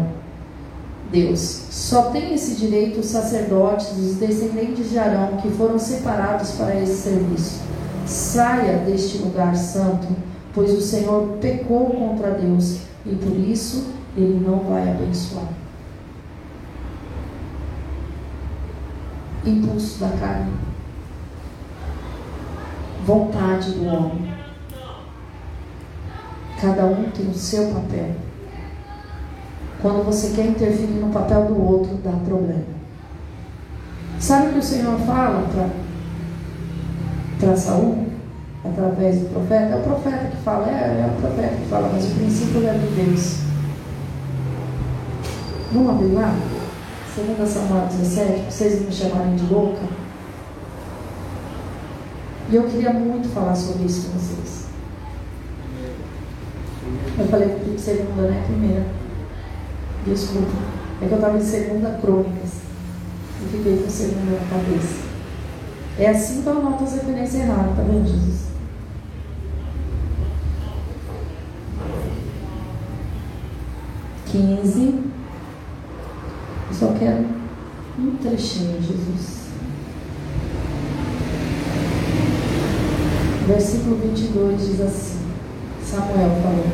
Deus, só tem esse direito os sacerdotes, os descendentes de Arão, que foram separados para esse serviço. Saia deste lugar santo, pois o Senhor pecou contra Deus e por isso ele não vai abençoar. Impulso da carne, vontade do homem. Cada um tem o seu papel. Quando você quer interferir no papel do outro, dá problema. Sabe o que o Senhor fala para Saul? Através do profeta? É o profeta que fala, é, é o profeta que fala, mas o princípio é de Deus. Vamos abrir lá? 2 Samuel 17, para vocês me chamarem de louca. E eu queria muito falar sobre isso com vocês. Eu falei segunda, né? Primeira. Desculpa. É que eu estava em segunda crônicas. E fiquei com segunda na cabeça. É assim que eu anoto as referências erradas, tá vendo, Jesus? Quinze. Só quero um trechinho, Jesus. Versículo 22 diz assim: Samuel falou.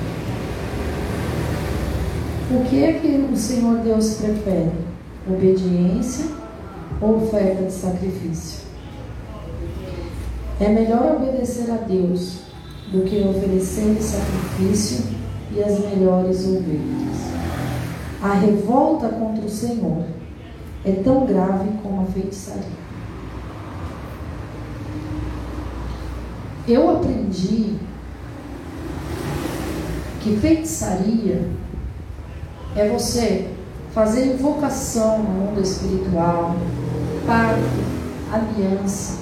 O que é que o Senhor Deus prefere? Obediência ou oferta de sacrifício? É melhor obedecer a Deus do que oferecer sacrifício e as melhores ovelhas. A revolta contra o Senhor é tão grave como a feitiçaria. Eu aprendi que feitiçaria é você fazer invocação no mundo espiritual, pacto, aliança,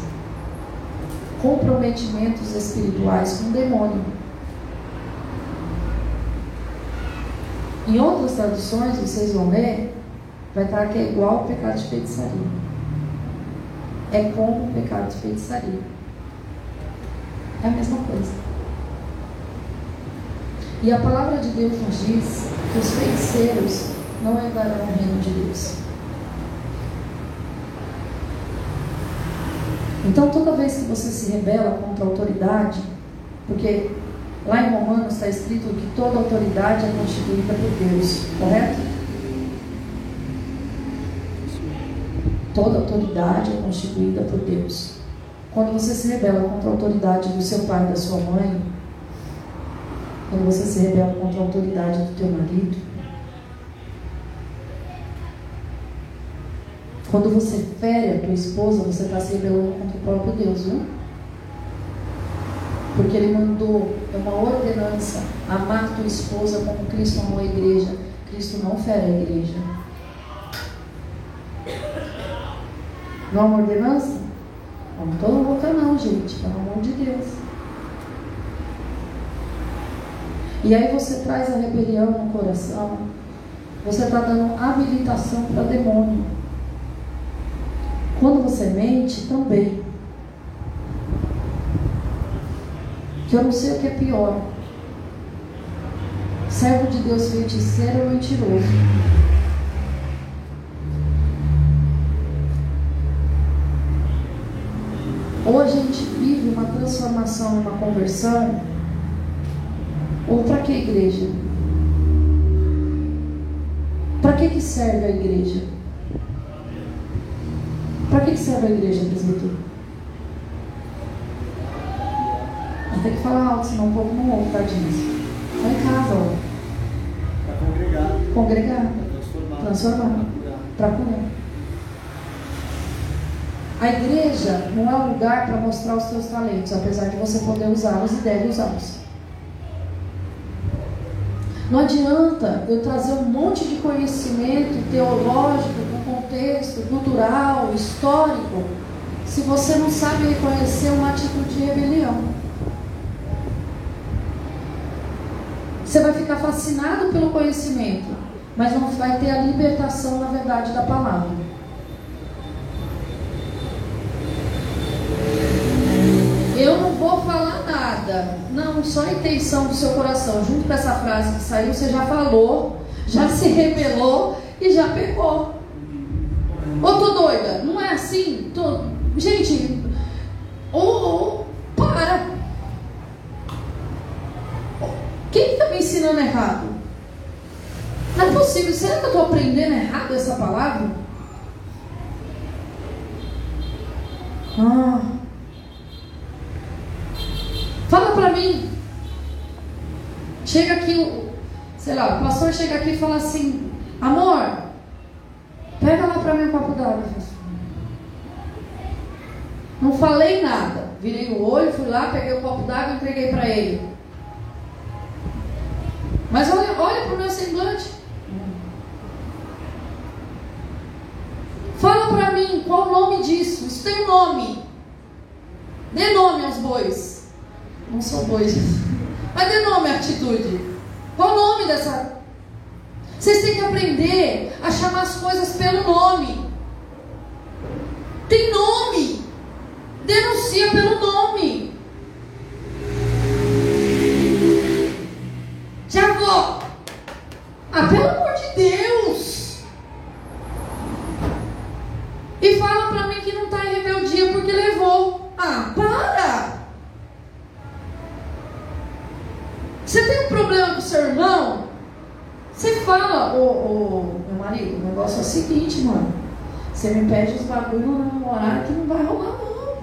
comprometimentos espirituais com o demônio. Em outras traduções, vocês vão ler, vai estar que é igual ao pecado de feitiçaria. É como o pecado de feitiçaria. É a mesma coisa. E a palavra de Deus nos diz que os feiticeiros não herdarão o reino de Deus. Então, toda vez que você se rebela contra a autoridade, porque lá em Romanos está escrito que toda autoridade é constituída por Deus, correto? Toda autoridade é constituída por Deus. Quando você se rebela contra a autoridade do seu pai e da sua mãe, quando você se rebela contra a autoridade do teu marido, quando você fere a tua esposa, você está se rebelando contra o próprio Deus, viu? Porque ele mandou, é uma ordenança, amar tua esposa como Cristo amou a igreja. Cristo não fere a igreja. Não é uma ordenança? Não estou louca não, gente, pelo amor de Deus. E aí você traz a rebelião no coração. Você está dando habilitação para demônio. Quando você mente, também. Que eu não sei o que é pior. Servo de Deus feiticeiro ou mentiroso. Ou a gente vive uma transformação, uma conversão ou para que igreja? Para que, que serve a igreja? Para que, que serve a igreja, presbítero? Tem que falar alto, senão o povo não ouve, tadinhos. Só em casa, ó. Para congregar. Congregar. Transformar. Transformar. Para curar. A igreja não é um lugar para mostrar os seus talentos, apesar de você poder usá-los e deve usá-los. Não adianta eu trazer um monte de conhecimento teológico, do contexto cultural, histórico, se você não sabe reconhecer uma atitude de rebelião. Você vai ficar fascinado pelo conhecimento, mas não vai ter a libertação na verdade da palavra. Eu não vou falar nada. Não, só a intenção do seu coração. Junto com essa frase que saiu, você já falou, já se rebelou e já pecou. Ou tô doida? Não é assim? Tô... Gente, ou, ou para. Quem está me ensinando errado? Não é possível. Será que eu estou aprendendo errado essa palavra? Ah. Fala para mim. Chega aqui, sei lá, o pastor chega aqui e fala assim: Amor, pega lá para mim um copo d'água. Não falei nada. Virei o olho, fui lá, peguei o copo d'água e entreguei para ele. Mas olha, olha para o meu semblante. Fala para mim qual o nome disso. Isso tem nome. Dê nome aos bois. Não são bois. *laughs* Mas dê nome à atitude. Qual o nome dessa? Vocês têm que aprender a chamar as coisas pelo nome. Tem nome. Denuncia pelo nome. Ah, pelo amor de Deus. E fala para mim que não está em rebeldia porque levou. Ah, para! Você tem um problema com seu irmão? Você fala, ô, meu marido, o negócio é o seguinte, mano. Você me pede os bagulho no horário que não vai rolar, não.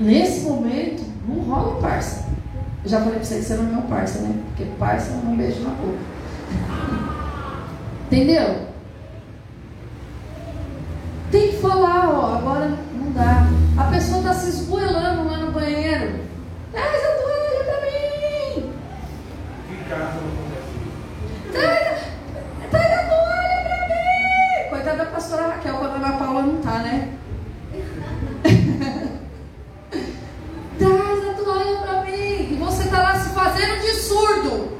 Nesse momento, não rola parça. Eu já falei pra você que você não é meu parça, né? Porque parça não um beijo na boca. *laughs* Entendeu? Tem que falar, ó, agora não dá. A pessoa está se esgoelando lá no banheiro. Traz a toalha pra mim! Traz, traz a toalha pra mim! Coitada da pastora Raquel, quando a Ana Paula não tá, né? Traz a toalha para mim. E você está lá se fazendo de surdo.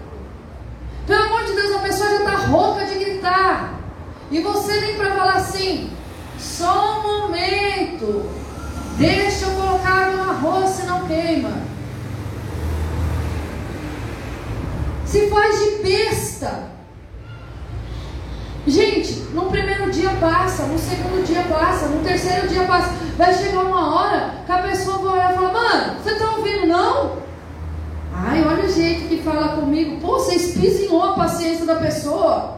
Pelo amor de Deus, a pessoa já está rouca de gritar. E você nem para falar assim, só um momento. Deixa eu colocar no arroz se não queima. Se faz de besta. Gente, no primeiro dia passa, no segundo dia passa, no terceiro dia passa. Vai chegar uma hora que a pessoa vai olhar e falar, mano, você tá ouvindo não? Ai, olha o jeito que fala comigo. Pô, você espizinhou a paciência da pessoa.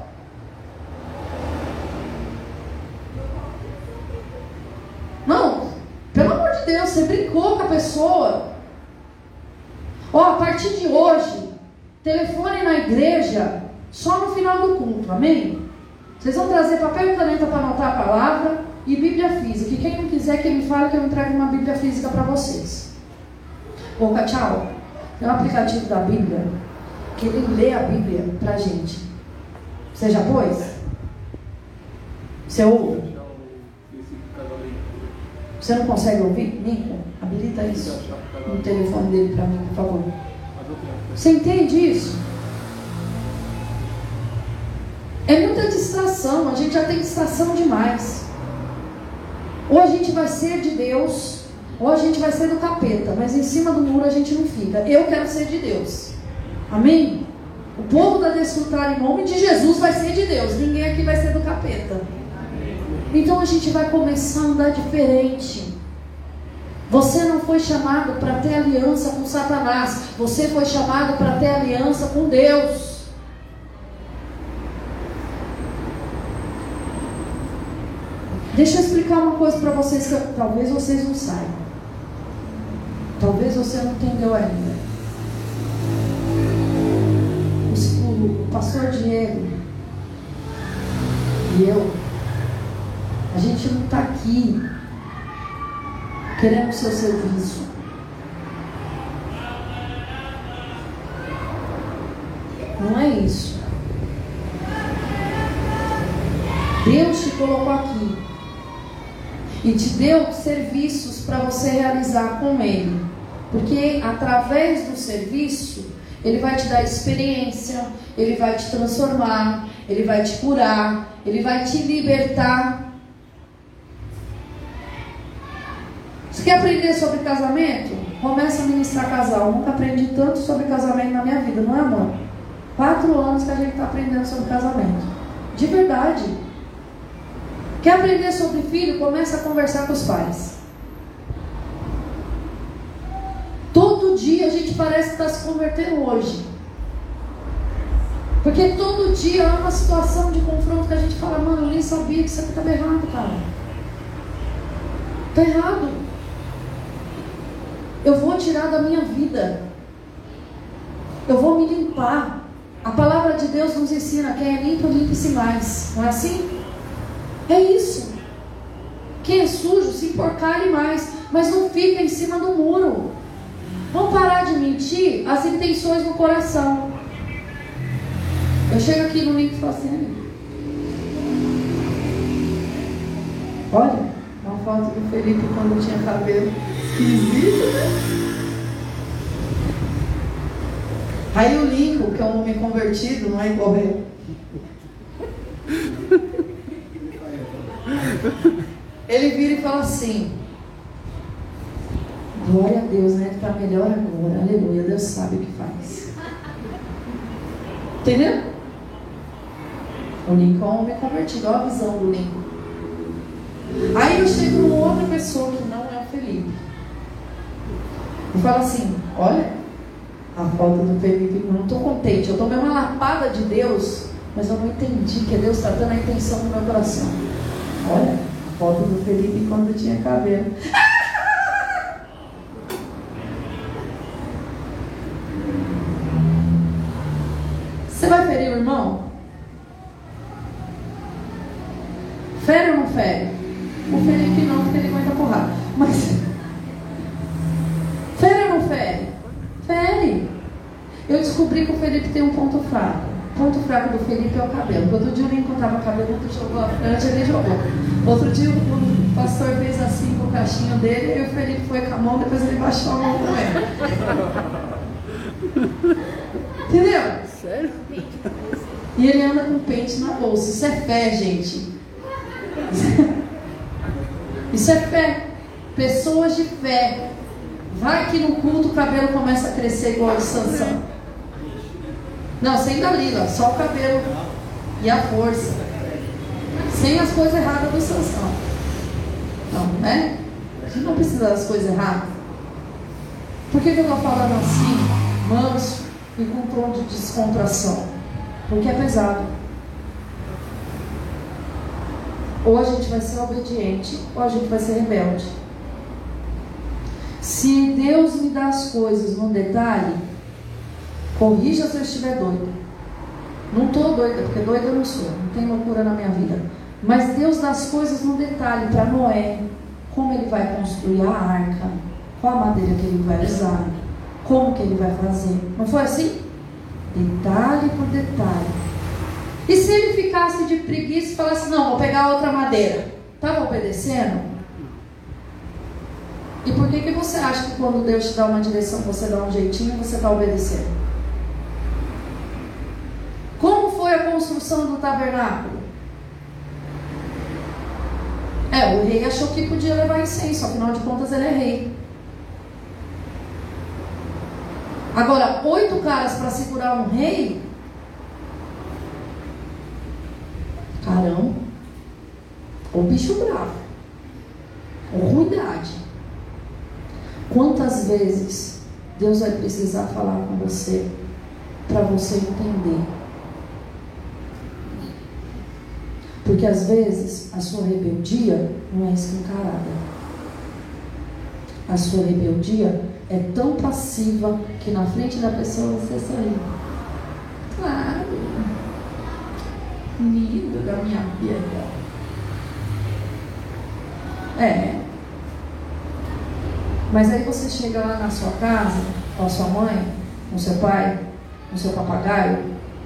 Não, pelo amor de Deus, você brincou com a pessoa. Ó, a partir de hoje, telefone na igreja só no final do culto, amém? Vocês vão trazer papel e caneta para anotar a palavra e Bíblia física. E quem não quiser que me fale que eu entregue uma Bíblia física para vocês. Ô, tchau. Tem um aplicativo da Bíblia que ele lê a Bíblia para gente. Você já pôs? Você ouve? Você não consegue ouvir? Nico, habilita isso no telefone dele para mim, por favor. Você entende isso? É muita distração, a gente já tem distração demais. Ou a gente vai ser de Deus, ou a gente vai ser do capeta, mas em cima do muro a gente não fica. Eu quero ser de Deus. Amém? O povo da desfrutar em nome de Jesus vai ser de Deus. Ninguém aqui vai ser do capeta. Então a gente vai começar a andar diferente. Você não foi chamado para ter aliança com Satanás. Você foi chamado para ter aliança com Deus. Deixa eu explicar uma coisa para vocês que talvez vocês não saibam. Talvez você não entendeu ainda. O, pastor Diego e eu, a gente não está aqui querendo o seu serviço. Não é isso. Deus te colocou aqui e te deu serviços para você realizar com Ele. Porque através do serviço, Ele vai te dar experiência, Ele vai te transformar, Ele vai te curar, Ele vai te libertar. Quer aprender sobre casamento? Começa a ministrar casal. Nunca aprendi tanto sobre casamento na minha vida, não é, amor? Quatro anos que a gente está aprendendo sobre casamento. De verdade. Quer aprender sobre filho? Começa a conversar com os pais. Todo dia a gente parece que está se convertendo hoje. Porque todo dia há uma situação de confronto que a gente fala, mano, eu nem sabia que isso aqui estava errado, cara. Está errado. Eu vou tirar da minha vida. Eu vou me limpar. A palavra de Deus nos ensina: quem é limpo, limpe-se mais. Não é assim? É isso. Quem é sujo, se enporcare mais. Mas não fica em cima do muro. Vamos parar de mentir as intenções no coração. Eu chego aqui no link e falo assim: olha, foto do Felipe quando tinha cabelo esquisito, né? Aí o Lincoln, que é um homem convertido, não é igual eu. Ele vira e fala assim: Glória a Deus, né? Ele está melhor agora. Aleluia. Deus sabe o que faz. Entendeu? O Lincoln é um homem convertido. Olha a visão do Lincoln. Aí eu chego numa outra pessoa que não é o Felipe. E falo assim: Olha, a falta do Felipe, eu não estou contente, eu tomei uma lapada de Deus, mas eu não entendi que Deus está dando a intenção no meu coração. Olha, a foto do Felipe quando tinha cabelo. *laughs* Você vai ferir o irmão? Fere ou não fere? O Felipe não, porque ele aguenta porrada. Mas Eu descobri que o Felipe tem um ponto fraco. O ponto fraco do Felipe é o cabelo. Outro dia eu nem encontrava cabelo, outro jogou a frente, ele jogou. Outro dia o pastor fez assim com o cachinho dele, e o Felipe foi com a mão, depois ele baixou a mão também. Entendeu? Sério? E ele anda com pente na bolsa. Isso é fé, gente. Isso é fé. Pessoas de fé. Vai que no culto o cabelo começa a crescer igual o Sansão. Não, sem Dalila, só o cabelo e a força. Sem as coisas erradas do Sansão. Não, né? A gente não precisa das coisas erradas. Por que, que eu estou falando assim, manso e com tom de descontração? Porque é pesado. Ou a gente vai ser obediente, ou a gente vai ser rebelde. Se Deus me dá as coisas no detalhe, Corrija se eu estiver doido. Não estou doida, porque doida eu não sou. Não tem loucura na minha vida. Mas Deus dá as coisas no detalhe para Noé. Como ele vai construir a arca. Qual a madeira que ele vai usar. Como que ele vai fazer. Não foi assim? Detalhe por detalhe. E se ele ficasse de preguiça e falasse, não, vou pegar outra madeira. Estava obedecendo? E por que, que você acha que quando Deus te dá uma direção, você dá um jeitinho você está obedecendo? foi a construção do tabernáculo? É, o rei achou que podia levar incenso, afinal de contas ele é rei. Agora, oito caras para segurar um rei? Carão. O bicho bravo. Ou ruindade. Quantas vezes Deus vai precisar falar com você para você entender Porque às vezes a sua rebeldia não é escancarada. A sua rebeldia é tão passiva que na frente da pessoa você sorri. Claro, lindo da minha vida. É. Mas aí você chega lá na sua casa, com a sua mãe, com seu pai, com seu papagaio,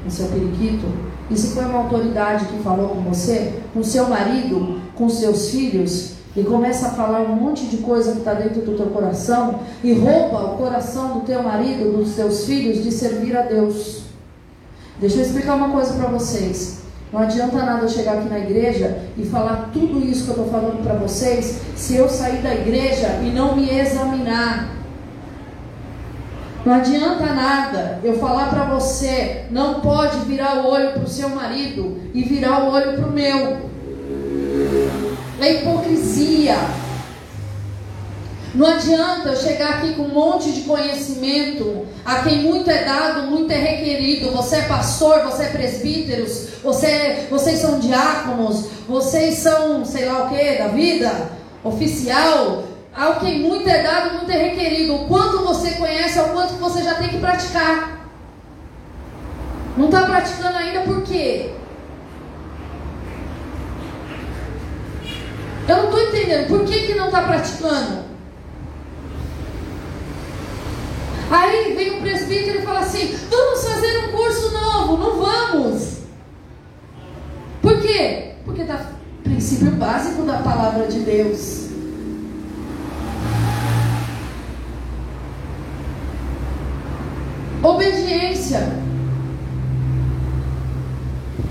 com seu periquito, e se foi uma autoridade que falou com você, com seu marido, com seus filhos, e começa a falar um monte de coisa que está dentro do teu coração, e rouba o coração do teu marido, dos teus filhos, de servir a Deus. Deixa eu explicar uma coisa para vocês. Não adianta nada eu chegar aqui na igreja e falar tudo isso que eu estou falando para vocês, se eu sair da igreja e não me examinar. Não adianta nada eu falar para você, não pode virar o olho para o seu marido e virar o olho para o meu. É hipocrisia. Não adianta eu chegar aqui com um monte de conhecimento, a quem muito é dado, muito é requerido. Você é pastor, você é presbíteros, você, vocês são diáconos, vocês são sei lá o que da vida, oficial. Ao quem muito é dado, muito é requerido. O quanto você conhece, é o quanto você já tem que praticar. Não está praticando ainda por quê? Eu não estou entendendo. Por que, que não está praticando? Aí vem o presbítero e fala assim: vamos fazer um curso novo. Não vamos. Por quê? Porque está princípio básico da palavra de Deus. Obediência.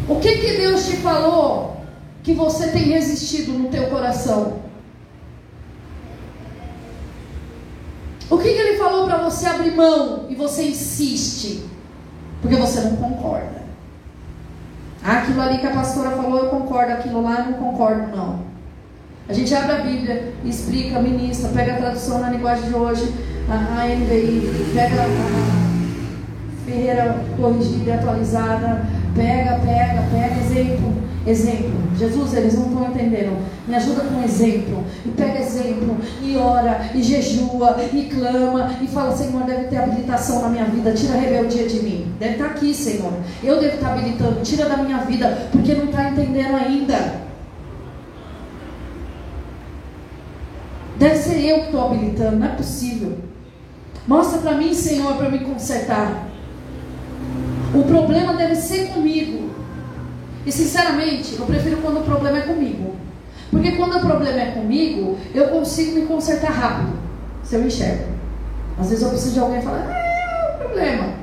O que que Deus te falou que você tem resistido no teu coração? O que, que ele falou para você abrir mão e você insiste? Porque você não concorda. Ah, aquilo ali que a pastora falou, eu concordo. Aquilo lá, eu não concordo, não. A gente abre a Bíblia, explica, ministra, pega a tradução na linguagem de hoje, a, NVI, pega a Ferreira corrigida atualizada, pega, pega, pega, exemplo. Exemplo, Jesus, eles não estão entendendo. Me ajuda com exemplo. E pega exemplo, e ora, e jejua, e clama, e fala: Senhor, deve ter habilitação na minha vida. Tira a rebeldia de mim. Deve estar aqui, Senhor. Eu devo estar habilitando. Tira da minha vida, porque não está entendendo ainda. Deve ser eu que estou habilitando, não é possível. Mostra para mim, Senhor, para me consertar. O problema deve ser comigo. E sinceramente, eu prefiro quando o problema é comigo. Porque quando o problema é comigo, eu consigo me consertar rápido. Se eu enxergo. Às vezes eu preciso de alguém falar, é o problema.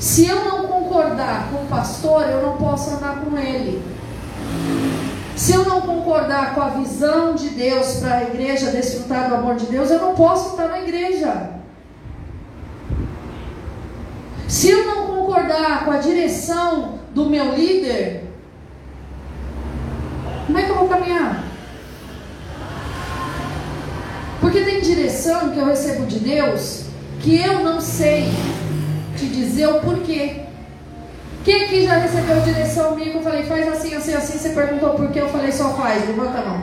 Se eu não concordar com o pastor, eu não posso andar com ele. Se eu não concordar com a visão de Deus para a igreja desfrutar do amor de Deus, eu não posso estar na igreja. Se eu não concordar com a direção do meu líder, como é que eu vou caminhar? Porque tem direção que eu recebo de Deus que eu não sei te dizer o porquê. Quem aqui já recebeu direção minha eu falei, faz assim, assim, assim, você perguntou por que eu falei só faz, levanta a mão.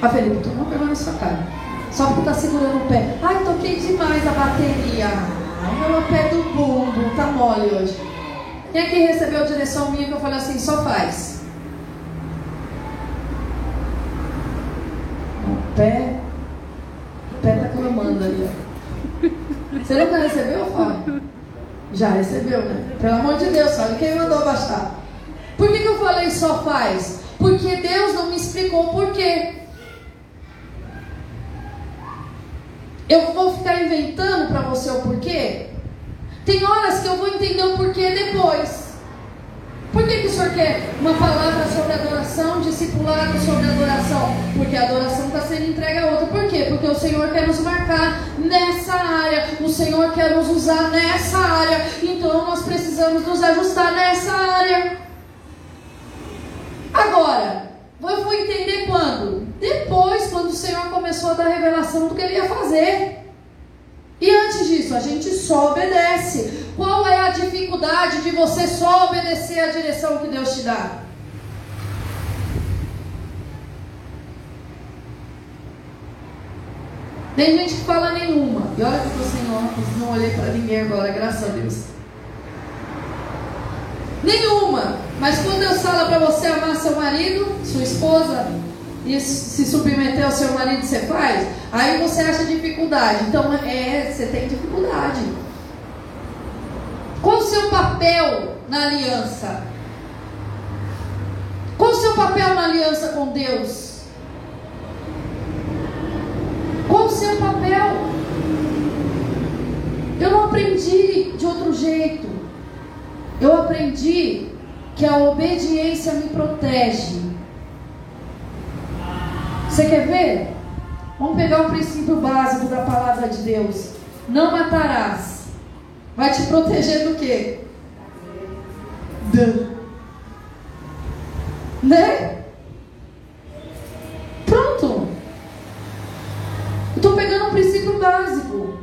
Ah, Felipe, tu não pegou na sua cara. Só porque tá segurando o pé. Ai, toquei demais a bateria. Meu pé do bumbo tá mole hoje. Quem aqui recebeu a direção minha que eu falei assim, só faz? O pé. O pé tá clamando ali, ó. Você nunca recebeu, Fábio? Já recebeu, né? Pelo amor de Deus, sabe quem mandou baixar? Por que, que eu falei só faz? Porque Deus não me explicou o porquê. Eu vou ficar inventando para você o porquê? Tem horas que eu vou entender o porquê depois. Por que, que o senhor quer uma palavra sobre adoração, discipulado sobre adoração? Porque a adoração está sendo entregue a outra. Por quê? Porque o Senhor quer nos marcar nessa área. O Senhor quer nos usar nessa área. Então nós precisamos nos ajustar nessa área. Agora, eu vou entender quando? Depois, quando o Senhor começou a dar revelação do que ele ia fazer. E antes disso, a gente só obedece. Qual é a dificuldade de você só obedecer a direção que Deus te dá? Tem gente que fala nenhuma. E olha que sem óculos, não olhei para ninguém agora, graças a Deus. Nenhuma. Mas quando Deus fala para você amar seu marido, sua esposa, e se submeter ao seu marido, você faz? Aí você acha dificuldade. Então, é, você tem dificuldade. Qual o seu papel na aliança? Qual o seu papel na aliança com Deus? Qual o seu papel? Eu não aprendi de outro jeito. Eu aprendi que a obediência me protege. Você quer ver? Vamos pegar um princípio básico da palavra de Deus. Não matarás. Vai te proteger do quê? Do. Né? Pronto. Estou pegando um princípio básico.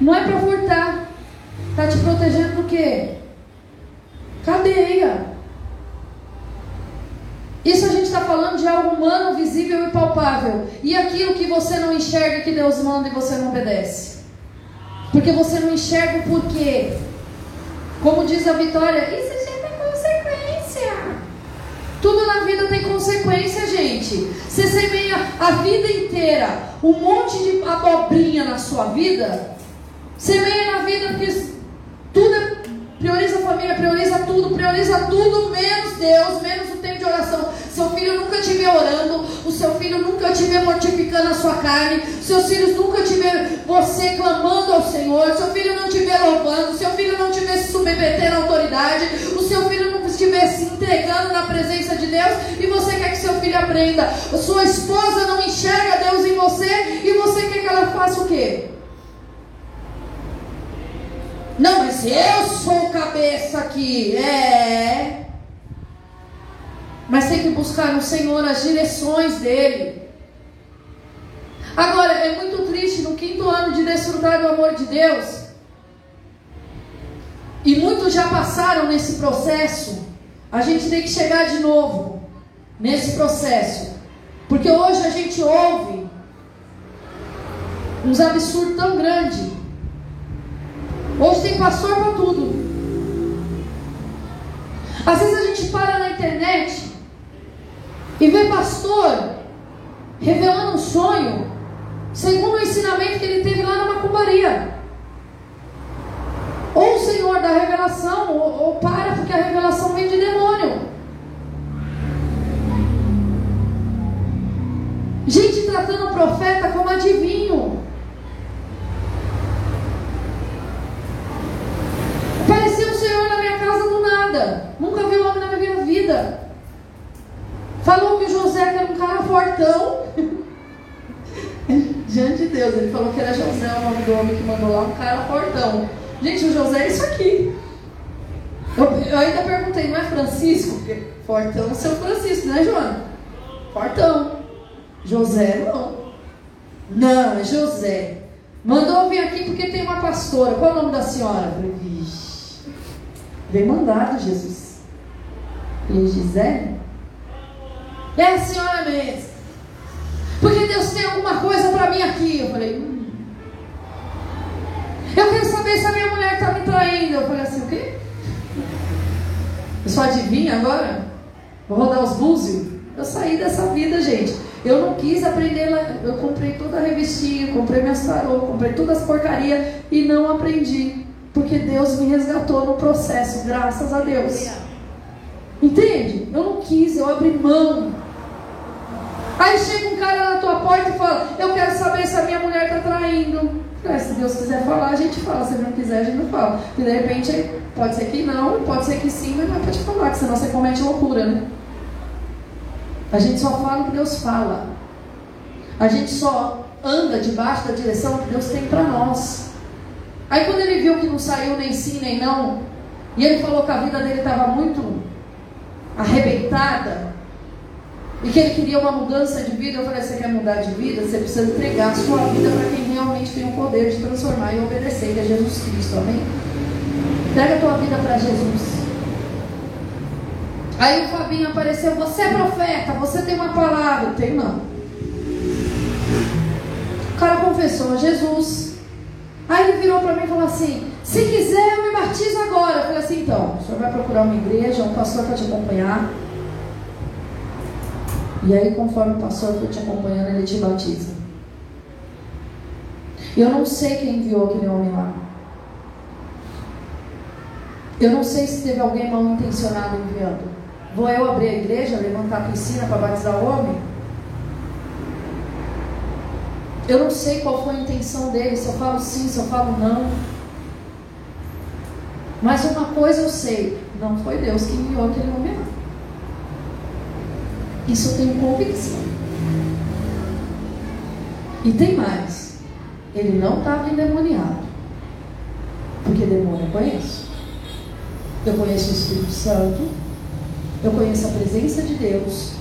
Não é para furtar. Está te protegendo do quê? Cadeia. Isso a gente está falando de algo humano, visível e palpável. E aquilo que você não enxerga que Deus manda e você não obedece. Porque você não enxerga o porquê. Como diz a Vitória, isso já tem consequência. Tudo na vida tem consequência, gente. Você semeia a vida inteira um monte de abobrinha na sua vida. Semeia na vida é Prioriza a família, prioriza tudo, prioriza tudo menos Deus, menos o tempo de oração. Seu filho nunca te vê orando, o seu filho nunca te vê mortificando a sua carne, seus filhos nunca te vê você clamando ao Senhor, seu filho não te vê louvando, seu filho não te vê se submeter à autoridade, o seu filho não te se entregando na presença de Deus e você quer que seu filho aprenda. Sua esposa não enxerga Deus em você e você quer que ela faça o quê? Não, mas eu sou cabeça aqui. É. Mas tem que buscar no Senhor as direções dele. Agora, é muito triste no quinto ano de desfrutar do amor de Deus. E muitos já passaram nesse processo. A gente tem que chegar de novo nesse processo. Porque hoje a gente ouve uns absurdos tão grandes. Hoje tem pastor para tudo. Às vezes a gente para na internet e vê pastor revelando um sonho segundo o ensinamento que ele teve lá na macumbaria. Ou o Senhor da revelação, ou, ou para porque a revelação vem de demônio. Gente tratando o profeta como adivinho. Nunca vi homem na minha vida. Falou que o José era um cara fortão. *laughs* Diante de Deus, ele falou que era José, o nome do homem que mandou lá, um cara fortão. Gente, o José é isso aqui. Eu, eu ainda perguntei, não é Francisco? Porque fortão seu Francisco, né, Joana? Fortão. José não. Não, é José. Mandou vir aqui porque tem uma pastora. Qual é o nome da senhora? Falei, vixe. Vem mandado, Jesus. E Gisele? É a senhora mesmo. Porque Deus tem alguma coisa para mim aqui. Eu falei, hum. Eu quero saber se a minha mulher está me traindo. Eu falei assim, o quê? Eu só adivinha agora? Vou rodar os búzios? Eu saí dessa vida, gente. Eu não quis aprender. Eu comprei toda a revistinha, comprei minhas tarô, comprei todas as porcarias e não aprendi. Porque Deus me resgatou no processo, graças a Deus. Entende? Eu não quis, eu abri mão. Aí chega um cara na tua porta e fala: Eu quero saber se a minha mulher está traindo. É, se Deus quiser falar, a gente fala. Se não quiser, a gente não fala. E de repente, pode ser que não, pode ser que sim, mas não é te falar, que senão você comete loucura, né? A gente só fala o que Deus fala. A gente só anda debaixo da direção que Deus tem para nós. Aí quando ele viu que não saiu nem sim nem não, e ele falou que a vida dele estava muito arrebentada, e que ele queria uma mudança de vida, eu falei, você quer mudar de vida? Você precisa entregar a sua vida para quem realmente tem o poder de transformar e obedecer, que é Jesus Cristo, amém? Entrega a tua vida para Jesus. Aí o Fabinho apareceu, você é profeta, você tem uma palavra. Eu tenho não. O cara confessou, Jesus, ele virou para mim e falou assim: Se quiser, eu me batizo agora. Eu falei assim: Então, o senhor vai procurar uma igreja, um pastor para te acompanhar. E aí, conforme o pastor foi te acompanhando, ele te batiza. Eu não sei quem enviou aquele homem lá. Eu não sei se teve alguém mal intencionado enviando. Vou eu abrir a igreja, levantar a piscina para batizar o homem? Eu não sei qual foi a intenção dele, se eu falo sim, se eu falo não. Mas uma coisa eu sei, não foi Deus que enviou aquele homem lá. Isso eu tenho convicção. E tem mais. Ele não estava endemoniado. Porque demônio eu conheço. Eu conheço o Espírito Santo. Eu conheço a presença de Deus.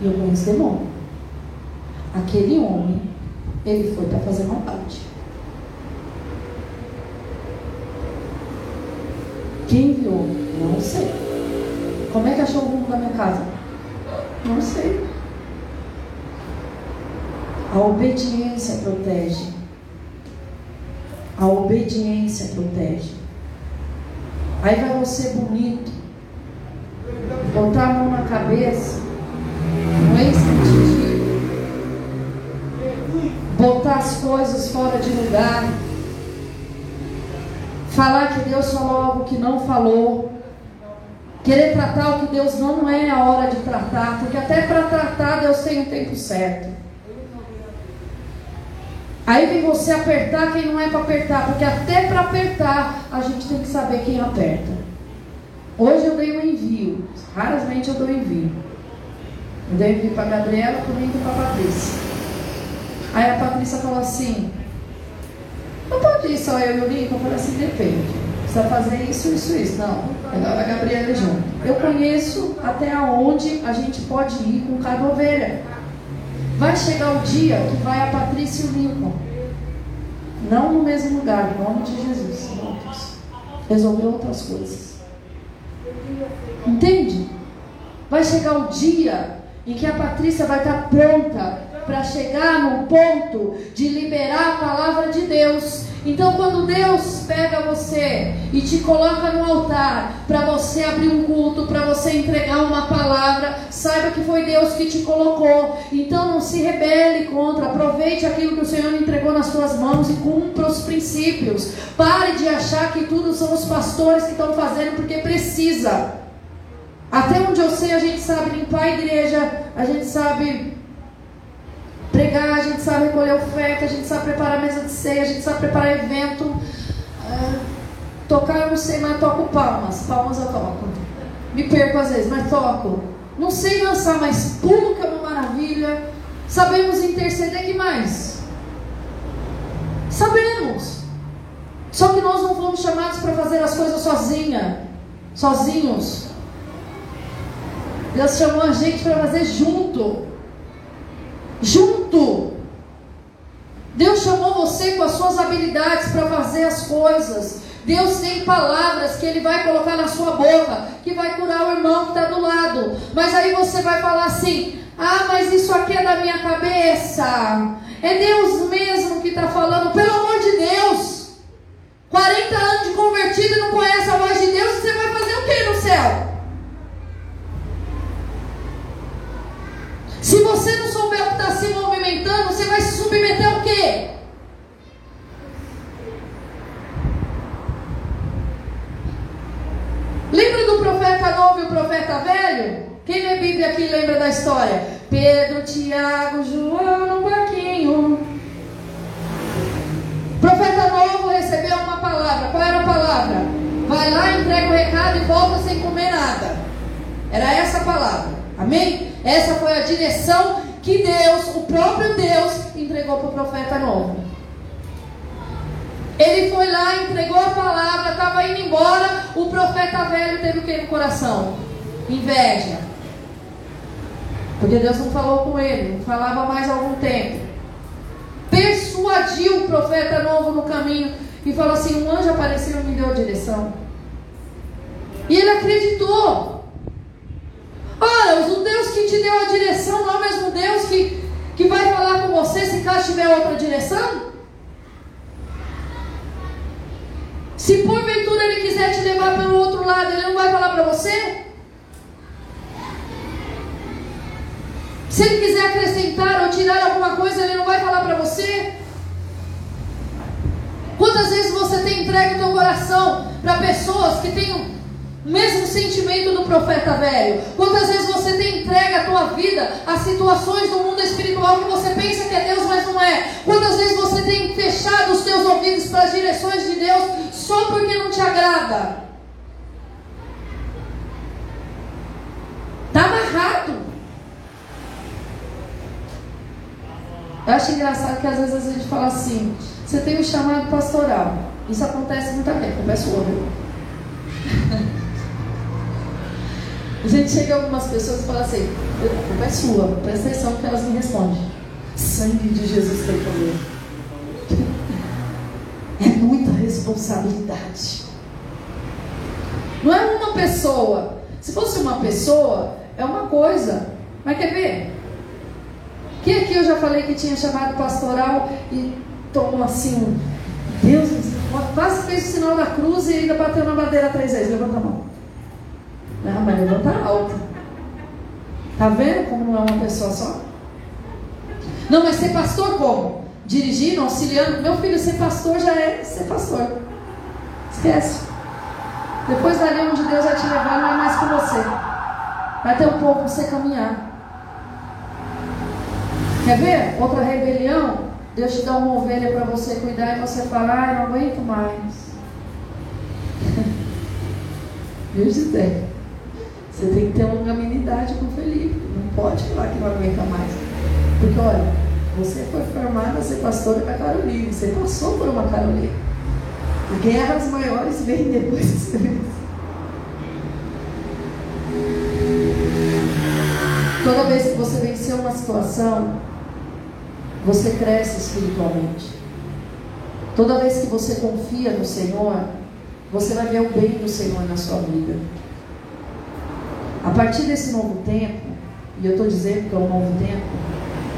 E eu conheço demônio. Aquele homem, ele foi para fazer maldade. Quem enviou? Não sei. Como é que achou o rumo da minha casa? Não sei. A obediência protege. A obediência protege. Aí vai você bonito, botar a mão na cabeça, não é isso botar as coisas fora de lugar, falar que Deus falou algo que não falou, querer tratar o que Deus não é a hora de tratar, porque até para tratar Deus tem um tempo certo. Aí vem você apertar quem não é para apertar, porque até para apertar a gente tem que saber quem aperta. Hoje eu dei um envio, raramente eu dou envio. Eu dei envio para Gabriela, comigo e para Patrícia. Aí a Patrícia falou assim: Não pode ir só eu e o Lincoln? Eu falei assim: depende. Precisa fazer isso, isso, isso. Não, melhor a Gabriela junto. Eu conheço até onde a gente pode ir com cada ovelha. Vai chegar o dia que vai a Patrícia e o Lincoln. Não no mesmo lugar, em nome de Jesus. Resolver outras coisas. Entende? Vai chegar o dia em que a Patrícia vai estar pronta para chegar no ponto de liberar a palavra de Deus então, quando Deus pega você e te coloca no altar para você abrir um culto, para você entregar uma palavra, saiba que foi Deus que te colocou. Então, não se rebele contra. Aproveite aquilo que o Senhor entregou nas suas mãos e cumpra os princípios. Pare de achar que tudo são os pastores que estão fazendo porque precisa. Até onde eu sei, a gente sabe limpar a igreja, a gente sabe pregar, a gente sabe recolher oferta, a gente sabe preparar mesa de ceia, a gente sabe preparar evento. Uh, tocar eu não sei, mas toco palmas. Palmas eu toco. Me perco às vezes, mas toco. Não sei dançar, mas pulo que é uma maravilha. Sabemos interceder, que mais? Sabemos. Só que nós não fomos chamados para fazer as coisas sozinha, sozinhos. Deus chamou a gente para fazer junto junto. Deus chamou você com as suas habilidades para fazer as coisas. Deus tem palavras que Ele vai colocar na sua boca, que vai curar o irmão que está do lado. Mas aí você vai falar assim: ah, mas isso aqui é da minha cabeça. É Deus mesmo que está falando, pelo amor de Deus. 40 anos de convertido e não conhece a voz de Deus, você vai fazer o que no céu? Se você não souber o que está se movimentando, você vai se submeter ao quê? Lembra do profeta novo e o profeta velho? Quem lê Bíblia aqui lembra da história? Pedro, Tiago, João no barquinho. O profeta novo recebeu uma palavra. Qual era a palavra? Vai lá, entrega o recado e volta sem comer nada. Era essa a palavra. Amém? Essa foi a direção que Deus, o próprio Deus, entregou para o profeta novo. Ele foi lá, entregou a palavra, estava indo embora. O profeta velho teve o que no coração? Inveja. Porque Deus não falou com ele, não falava mais algum tempo. Persuadiu o profeta novo no caminho e falou assim: um anjo apareceu e me deu a direção. E ele acreditou. Ora, o Deus que te deu a direção não é o mesmo Deus que, que vai falar com você se caso tiver outra direção? Se porventura ele quiser te levar para o outro lado, ele não vai falar para você? Se ele quiser acrescentar ou tirar alguma coisa, ele não vai falar para você? Quantas vezes você tem entregue o teu coração para pessoas que têm mesmo sentimento do profeta velho. Quantas vezes você tem entrega a tua vida a situações do mundo espiritual que você pensa que é Deus, mas não é? Quantas vezes você tem fechado os teus ouvidos para as direções de Deus só porque não te agrada? Está amarrado. Eu acho engraçado que às vezes a gente fala assim: você tem um chamado pastoral. Isso acontece muita vez, com o viu? *laughs* A gente chega a algumas pessoas e fala assim, a culpa é sua, presta atenção que elas me respondem. Sangue de Jesus tem poder. É muita responsabilidade. Não é uma pessoa. Se fosse uma pessoa, é uma coisa. Mas quer ver? Quem aqui eu já falei que tinha chamado pastoral e tomou assim, Deus, quase fez o sinal da cruz e ainda bateu na madeira três vezes. Levanta a mão. Não, mas levanta alto. Tá vendo como não é uma pessoa só? Não, mas ser pastor como? Dirigindo, auxiliando. Meu filho, ser pastor já é ser pastor. Esquece. Depois dali onde Deus vai te levar, não é mais com você. Vai ter um pouco para você caminhar. Quer ver? Outra rebelião. Deus te dá uma ovelha para você cuidar e você fala, ah, eu não aguento mais. *laughs* Deus te tem. Você tem que ter uma longanimidade com o Felipe. Não pode falar que não aguenta mais. Porque, olha, você foi formada a ser pastora da Carolina. Você passou por uma Carolina. Guerras maiores vêm depois de você. Toda vez que você vencer uma situação, você cresce espiritualmente. Toda vez que você confia no Senhor, você vai ver o bem do Senhor na sua vida. A partir desse novo tempo, e eu estou dizendo que é um novo tempo,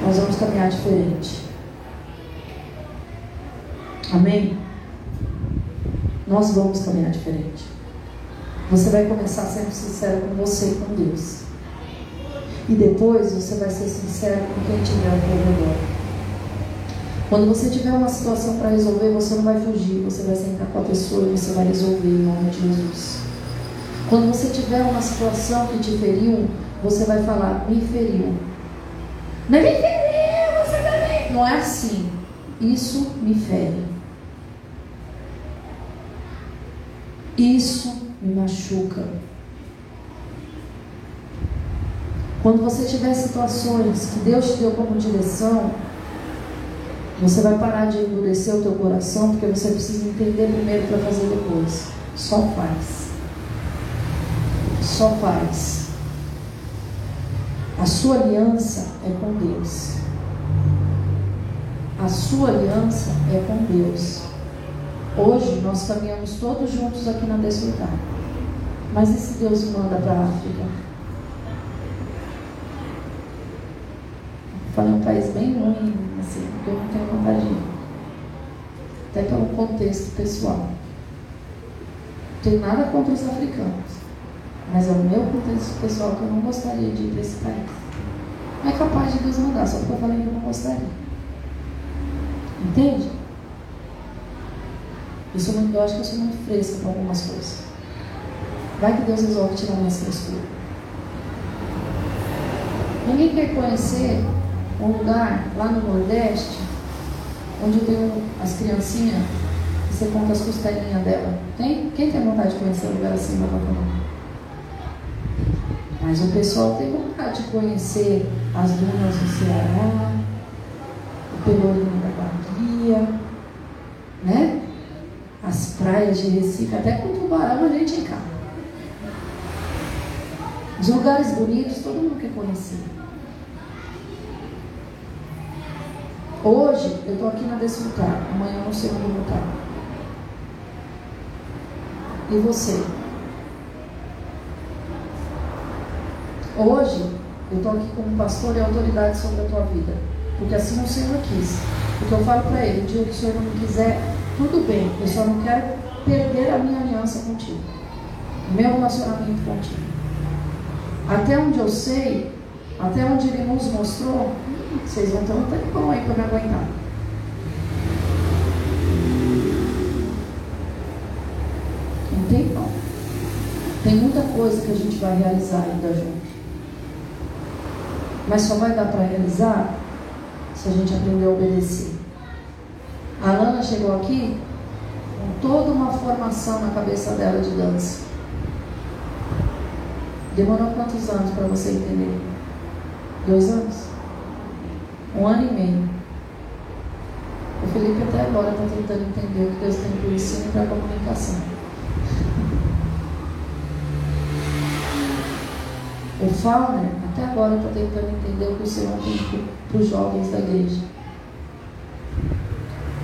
nós vamos caminhar diferente. Amém? Nós vamos caminhar diferente. Você vai começar sendo sincero com você e com Deus. E depois você vai ser sincero com quem tiver ao seu redor. Quando você tiver uma situação para resolver, você não vai fugir, você vai sentar com a pessoa e você vai resolver em nome de Jesus. Quando você tiver uma situação que te feriu, você vai falar, me feriu. Não é me feriu, você também. Não é assim. Isso me fere. Isso me machuca. Quando você tiver situações que Deus te deu como direção, você vai parar de endurecer o teu coração, porque você precisa entender primeiro para fazer depois. Só faz só faz. A sua aliança é com Deus. A sua aliança é com Deus. Hoje nós caminhamos todos juntos aqui na Desfrutar. Mas e se Deus manda para a África? Falei um país bem ruim, assim, porque eu não tenho vontade de ir. Até pelo contexto pessoal. Não tenho nada contra os africanos. Mas é o meu contexto pessoal que eu não gostaria de ir para esse país. Não é capaz de Deus mandar, só porque eu falei que eu não gostaria. Entende? Eu, sou muito, eu acho que eu sou muito fresca para algumas coisas. Vai que Deus resolve tirar minha frescura. Ninguém quer conhecer um lugar lá no Nordeste onde eu tenho as criancinhas e você conta as costelinhas dela. Tem? Quem tem vontade de conhecer um lugar assim, na Bacana? Mas o pessoal tem vontade de conhecer as dunas do Ceará, o Pelourinho da Bahia, né? As praias de Recife, até com tubarão a gente encara. Os lugares bonitos todo mundo quer conhecer. Hoje eu estou aqui na Desfrutar, amanhã eu não sei onde eu vou estar. E você? Hoje, eu estou aqui como pastor e autoridade sobre a tua vida. Porque assim o Senhor quis. Porque eu falo para ele, o dia que o Senhor não quiser, tudo bem, eu só não quero perder a minha aliança contigo. Meu relacionamento contigo. Até onde eu sei, até onde ele nos mostrou, vocês vão ter um tempão aí para me aguentar. Um tempão. Tem muita coisa que a gente vai realizar ainda junto. Mas só vai dar para realizar se a gente aprender a obedecer. A Lana chegou aqui com toda uma formação na cabeça dela de dança. Demorou quantos anos para você entender? Dois anos? Um ano e meio. Felipe até agora está tentando entender o que Deus tem para o ensino e para a comunicação. O Fauner até agora está tentando entender o que o Senhor tem para os jovens da igreja.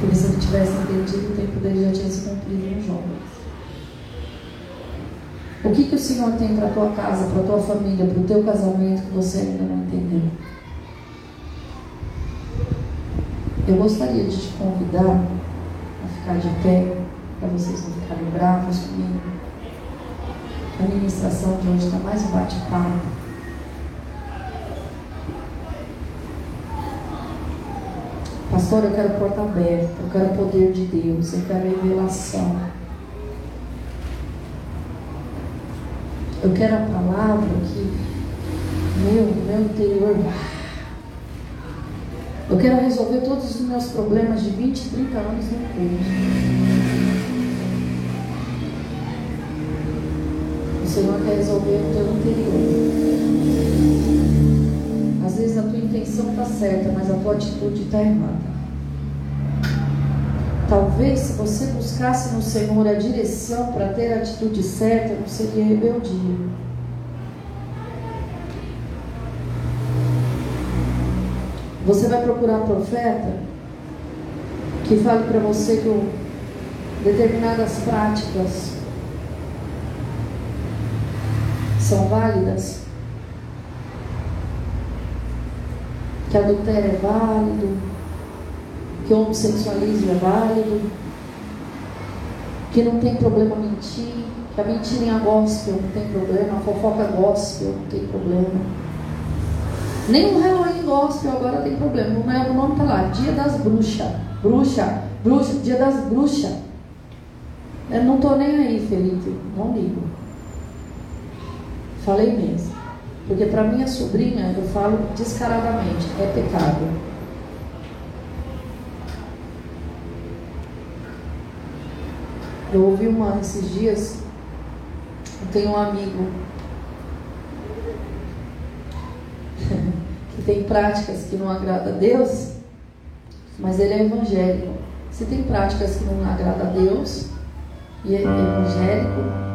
Porque se ele tivesse entendido, o tempo dele já tinha se cumprido nos jovens. O que, que o Senhor tem para a tua casa, para a tua família, para o teu casamento que você ainda não entendeu? Eu gostaria de te convidar a ficar de pé, para vocês não ficarem bravos comigo. A ministração de hoje está mais um bate-papo. Pastor, eu quero porta aberta, eu quero poder de Deus, eu quero revelação. Eu quero a palavra que meu, meu interior eu quero resolver todos os meus problemas de 20, 30 anos no curso. Senhor quer resolver o teu interior. Às vezes a tua intenção está certa, mas a tua atitude está errada. Talvez se você buscasse no Senhor a direção para ter a atitude certa, não seria rebeldia. Você vai procurar profeta que fale para você que determinadas práticas são válidas, que adultério é válido, que o homossexualismo é válido, que não tem problema mentir, que a mentirinha gospel não tem problema, a fofoca gospel não tem problema. Nem o Halloween gospel agora tem problema. O nome está lá, Dia das Bruxas. Bruxa, bruxa, Dia das Bruxas. Eu não estou nem aí, Felipe. Não ligo. Falei mesmo. Porque para minha sobrinha, eu falo descaradamente, é pecado. Eu ouvi uma esses dias, eu tenho um amigo *laughs* que tem práticas que não agradam a Deus, mas ele é evangélico. Se tem práticas que não agradam a Deus e é evangélico,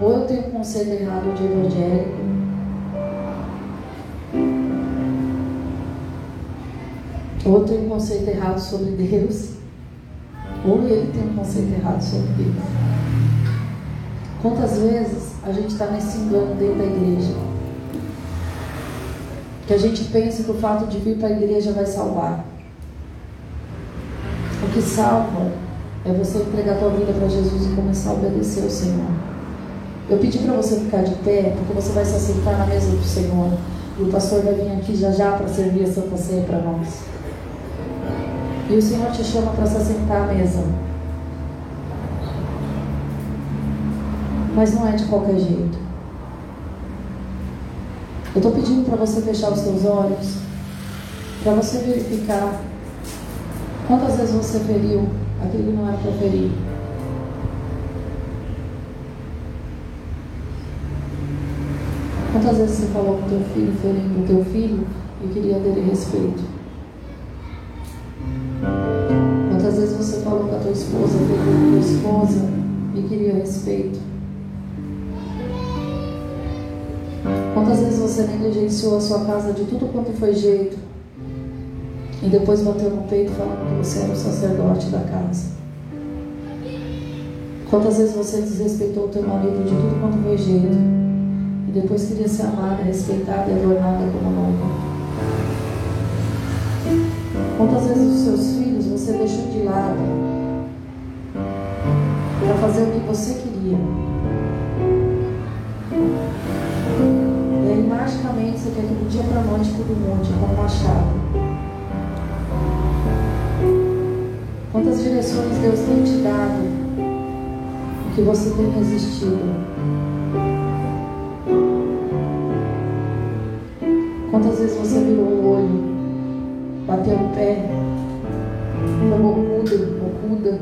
ou eu tenho um conceito errado de evangélico, ou eu tenho um conceito errado sobre Deus, ou ele tem um conceito errado sobre Deus. Quantas vezes a gente está nesse engano dentro da igreja? que a gente pense que o fato de vir para a igreja vai salvar. O que salva é você entregar tua vida para Jesus e começar a obedecer ao Senhor. Eu pedi para você ficar de pé, porque você vai se assentar na mesa do Senhor. E o pastor vai vir aqui já já para servir a Santa Ceia para nós. E o Senhor te chama para se assentar à mesa. Mas não é de qualquer jeito. Eu estou pedindo para você fechar os seus olhos, para você verificar quantas vezes você feriu aquilo que não era para ferir. Quantas vezes você falou com teu filho, ferindo o teu filho e queria dele respeito? Quantas vezes você falou com a tua esposa, ferindo a tua esposa e queria respeito? Quantas vezes você negligenciou a sua casa de tudo quanto foi jeito e depois bateu no peito falando que você era o sacerdote da casa? Quantas vezes você desrespeitou o teu marido de tudo quanto foi jeito depois queria ser amada, respeitada e adornada como noiva? Quantas vezes os seus filhos você deixou de lado para fazer o que você queria? magicamente você quer que do dia para a noite tudo mude como uma chave. Quantas direções Deus tem te dado que você tem resistido? vezes você virou o olho, bateu o pé, chamou muda, muda,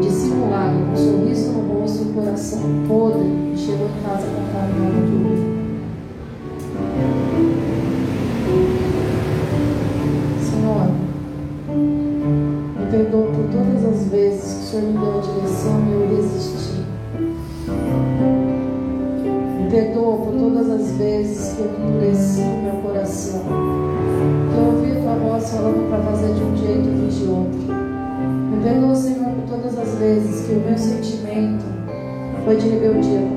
dissimulado, um sorriso no rosto, um coração podre, e chegou em casa contaminando tudo. Senhor, me perdoa por todas as vezes que o Senhor me deu a direção e eu que eu endureci o meu coração. Que eu ouvi a tua voz falando para fazer de um jeito e de outro. Me perdoa, Senhor, por todas as vezes que o meu sentimento foi de rebeldia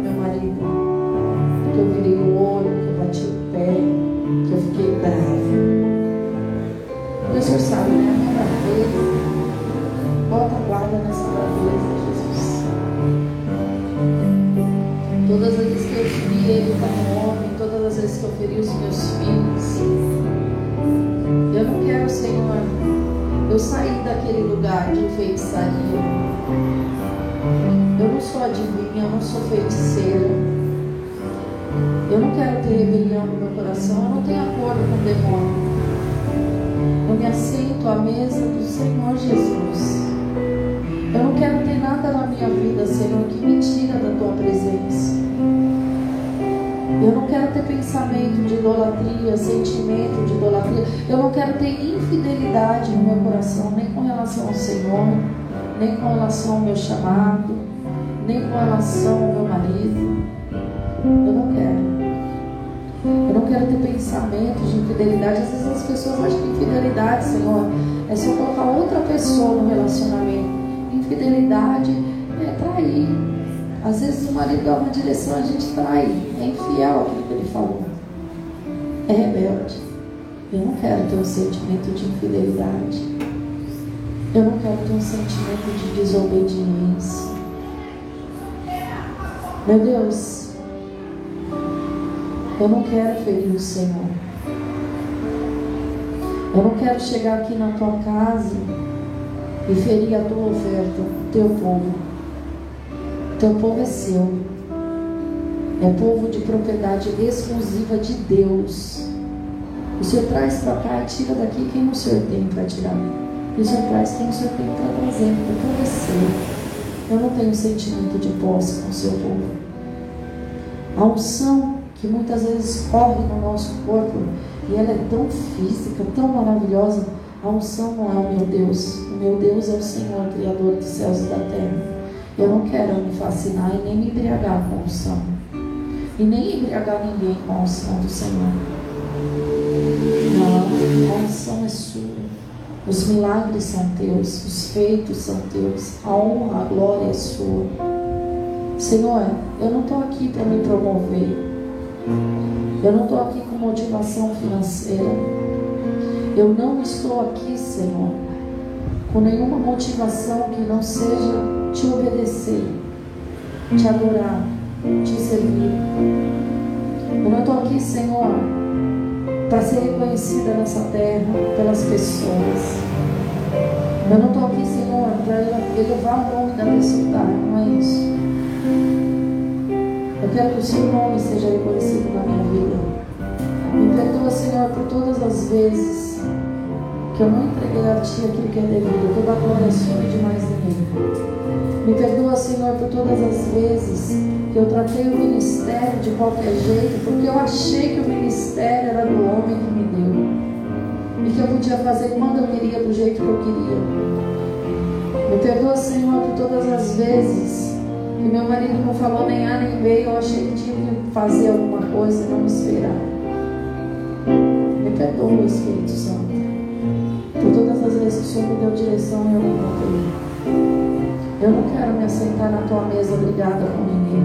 feitiçaria. Eu não sou adivinha, eu não sou feiticeira. Eu não quero ter rebelião no meu coração, eu não tenho acordo com o demônio. Eu me assento à mesa do Senhor Jesus. Eu não quero ter nada na minha vida, Senhor, que me tira da tua presença. Eu não quero ter pensamento de idolatria, sentimento de idolatria. Eu não quero ter infidelidade no meu coração, nem com relação ao Senhor, nem com relação ao meu chamado, nem com relação ao meu marido. Eu não quero. Eu não quero ter pensamento de infidelidade. Às vezes as pessoas acham que infidelidade, Senhor, é só colocar outra pessoa no relacionamento. Infidelidade é trair. Às vezes o marido dá uma direção, a gente trai. É infiel aquilo que ele falou. É rebelde. Eu não quero ter um sentimento de infidelidade. Eu não quero ter um sentimento de desobediência. Meu Deus, eu não quero ferir o Senhor. Eu não quero chegar aqui na tua casa e ferir a tua oferta, teu povo. Teu povo é seu. É povo de propriedade exclusiva de Deus. O Senhor traz para cá e tira daqui quem o Senhor tem para tirar. E o Senhor traz quem o Senhor tem para trazer. É seu. Eu não tenho sentimento de posse com o seu povo. A unção que muitas vezes corre no nosso corpo e ela é tão física, tão maravilhosa. A unção não é o meu Deus. O meu Deus é o Senhor, Criador dos céus e da terra. Eu não quero me fascinar e nem me embriagar com a unção. E nem embriagar ninguém com a unção do Senhor. Não, a unção é sua. Os milagres são teus, os feitos são teus, a honra, a glória é sua. Senhor, eu não estou aqui para me promover. Eu não estou aqui com motivação financeira. Eu não estou aqui, Senhor, com nenhuma motivação que não seja te obedecer, te adorar, te servir. Eu não estou aqui, Senhor, para ser reconhecida nessa terra pelas pessoas. Eu não estou aqui, Senhor, para elevar o nome da pessoa. Não é isso. Eu quero que o seu nome seja reconhecido na minha vida. Me perdoa, Senhor, por todas as vezes que eu não entreguei a Ti aquilo que é devido. Toda a glória é sua e de mais ninguém. Me perdoa, Senhor, por todas as vezes que eu tratei o ministério de qualquer jeito, porque eu achei que o ministério era do homem que me deu. E que eu podia fazer quando eu queria, do jeito que eu queria. Me perdoa, Senhor, por todas as vezes que meu marido não falou nem A nem B, eu achei que tinha que fazer alguma coisa e não me esperar. Me perdoa, Espírito Santo, por todas as vezes que o Senhor me deu direção e eu não contei. Eu não quero me assentar na tua mesa brigada com ninguém.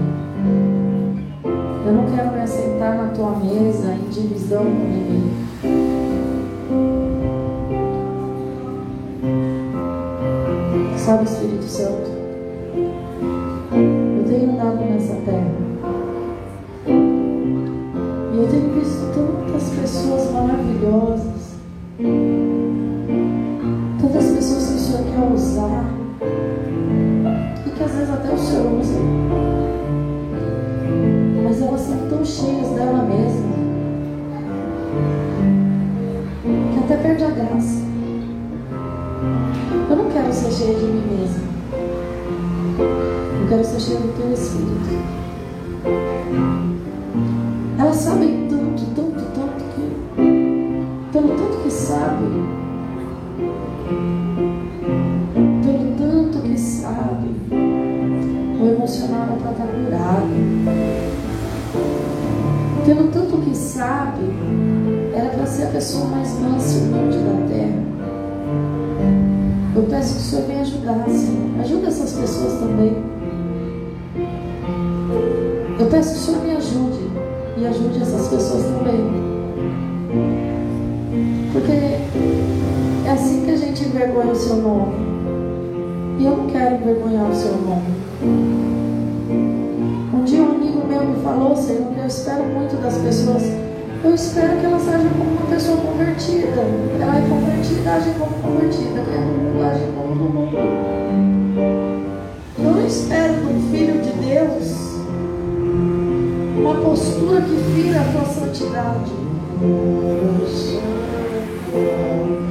Eu não quero me assentar na tua mesa em divisão com ninguém. Sabe, Espírito Santo, cheia de mim mesma. Eu quero ser cheia do teu Espírito. Elas sabem tanto, tanto, tanto que. Pelo tanto que sabem. Pelo tanto que sabem. O emocional era para estar curado. Pelo tanto que sabe, era para tá ser a pessoa mais mansa, irmã de peço que o Senhor venha ajudar, Senhor. Ajuda essas pessoas também. Eu peço que o Senhor me ajude e ajude essas pessoas também. Porque é assim que a gente envergonha o seu nome. E eu não quero envergonhar o seu nome. Um dia um amigo meu me falou, Senhor, eu espero muito das pessoas. Eu espero que elas agem como uma pessoa convertida. Ela é convertida, age como convertida. É no mundo, age como no mundo. Eu não espero de filho de Deus uma postura que vira a tua santidade.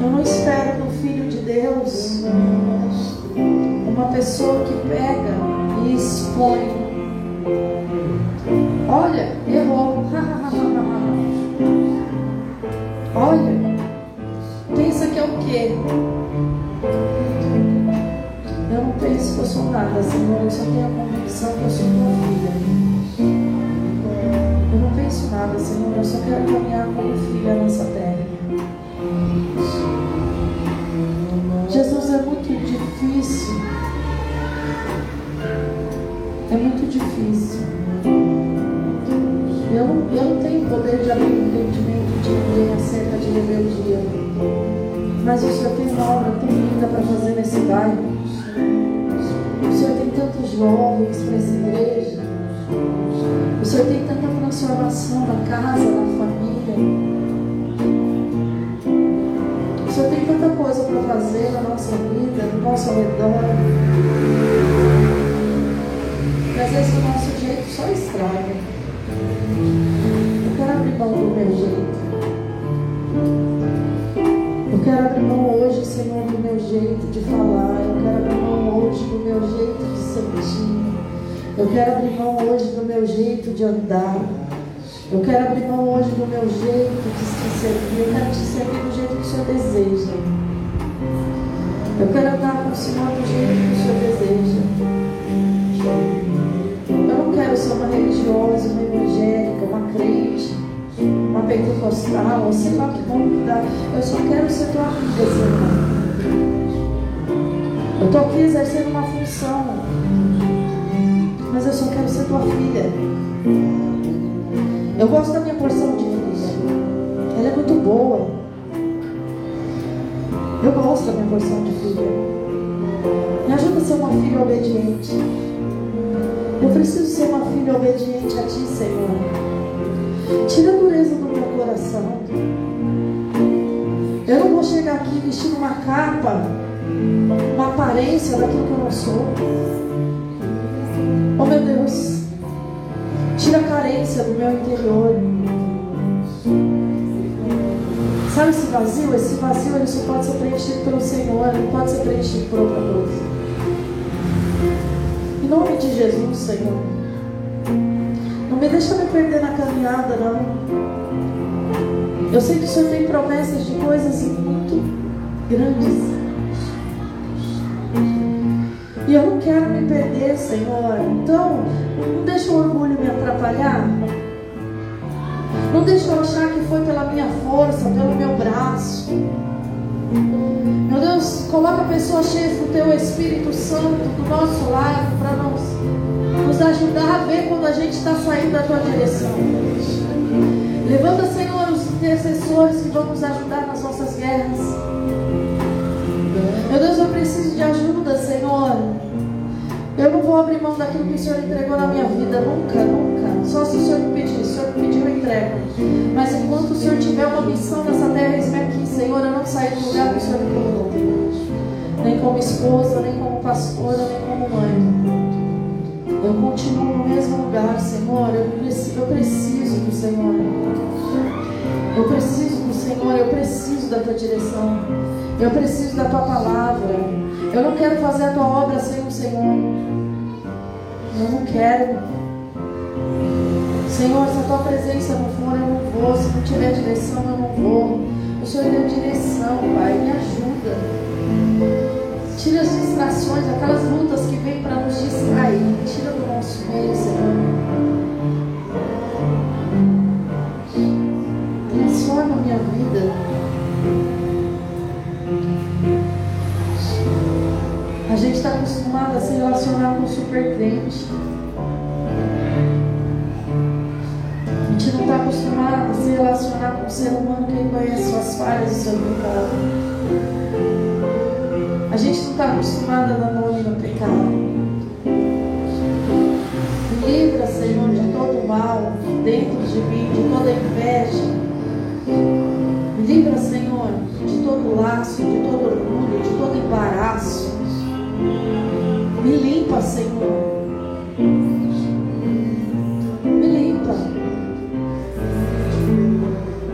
Eu não espero no Filho de Deus uma pessoa que pega e expõe. Olha, não eu sou nada, Senhor. Eu só tenho a convicção que eu sou tua filha penso nada, Senhor. Eu só quero caminhar como filha nessa terra. Jesus é muito difícil. É muito difícil. Eu não, eu não tenho poder de abrir o entendimento de ninguém acerca de rebeldia. Mas o Senhor tem obra tão linda para fazer nesse bairro. Tantos jovens para essa igreja. O Senhor tem tanta transformação na casa, na família. O Senhor tem tanta coisa para fazer na nossa vida, no nosso redor. E às vezes o nosso jeito só estraga. Eu quero abrir mão do meu jeito. Eu quero abrir mão hoje do meu jeito de andar. Eu quero abrir mão hoje do meu jeito de te servir. Eu quero te servir do jeito que o Senhor deseja. Eu quero andar com o Senhor do jeito que o Senhor deseja. Eu não quero ser uma religiosa, uma evangélica, uma crente, uma pentecostal, sei lá que nome dá. Eu só quero ser tua amiga, Senhor. Estou aqui exercendo uma função mas eu só quero ser tua filha. Eu gosto da minha porção de filha. Ela é muito boa. Eu gosto da minha porção de filha. Me ajuda a ser uma filha obediente. Eu preciso ser uma filha obediente a ti, Senhor. Tira a dureza do meu coração. Eu não vou chegar aqui vestindo uma capa, uma aparência daquilo que eu não sou. Oh meu Deus, tira a carência do meu interior. Sabe esse vazio? Esse vazio ele só pode ser preenchido pelo Senhor, não pode ser preenchido por outra coisa. Em nome de Jesus, Senhor. Não me deixa me perder na caminhada, não. Eu sei que o Senhor tem promessas de coisas muito grandes. E eu não quero me perder, Senhor. Então, não deixa o orgulho me atrapalhar. Não deixa eu achar que foi pela minha força, pelo meu braço. Meu Deus, coloca pessoas cheias do Teu Espírito Santo do nosso lado para nos, nos ajudar a ver quando a gente está saindo da Tua direção. Levanta, Senhor, os intercessores que vão nos ajudar nas nossas guerras. Meu Deus, eu preciso de ajuda, Senhor. Eu não vou abrir mão daquilo que o Senhor entregou na minha vida, nunca, nunca. Só se o Senhor me pedir, se o Senhor me pedir, eu entrego. Mas enquanto o Senhor tiver uma missão nessa terra, eis-me aqui, Senhor, eu não saio do lugar que o Senhor me colocou. Nem como esposa, nem como pastora, nem como mãe. Eu continuo no mesmo lugar, Senhor. Eu preciso, eu preciso do Senhor. Eu preciso Senhor, eu preciso da tua direção. Eu preciso da tua palavra. Eu não quero fazer a tua obra sem o Senhor. Eu não quero. Senhor, se a tua presença não for, eu não vou. Se não tiver direção, eu não vou. O Senhor deu direção, Pai. Me ajuda. Tira as distrações, aquelas lutas que vêm para nos distrair. Tira do nosso meio, Senhor. Acostumado a se relacionar com super crente. A gente não está acostumado a se relacionar com o ser humano que reconhece suas falhas e seu pecado. A gente não está acostumado a dar nome no pecado. Livra, Senhor, de todo mal dentro de mim, de toda inveja. Livra, Senhor, de todo laço, de todo orgulho, de todo embaraço. Limpa, Senhor. Me limpa.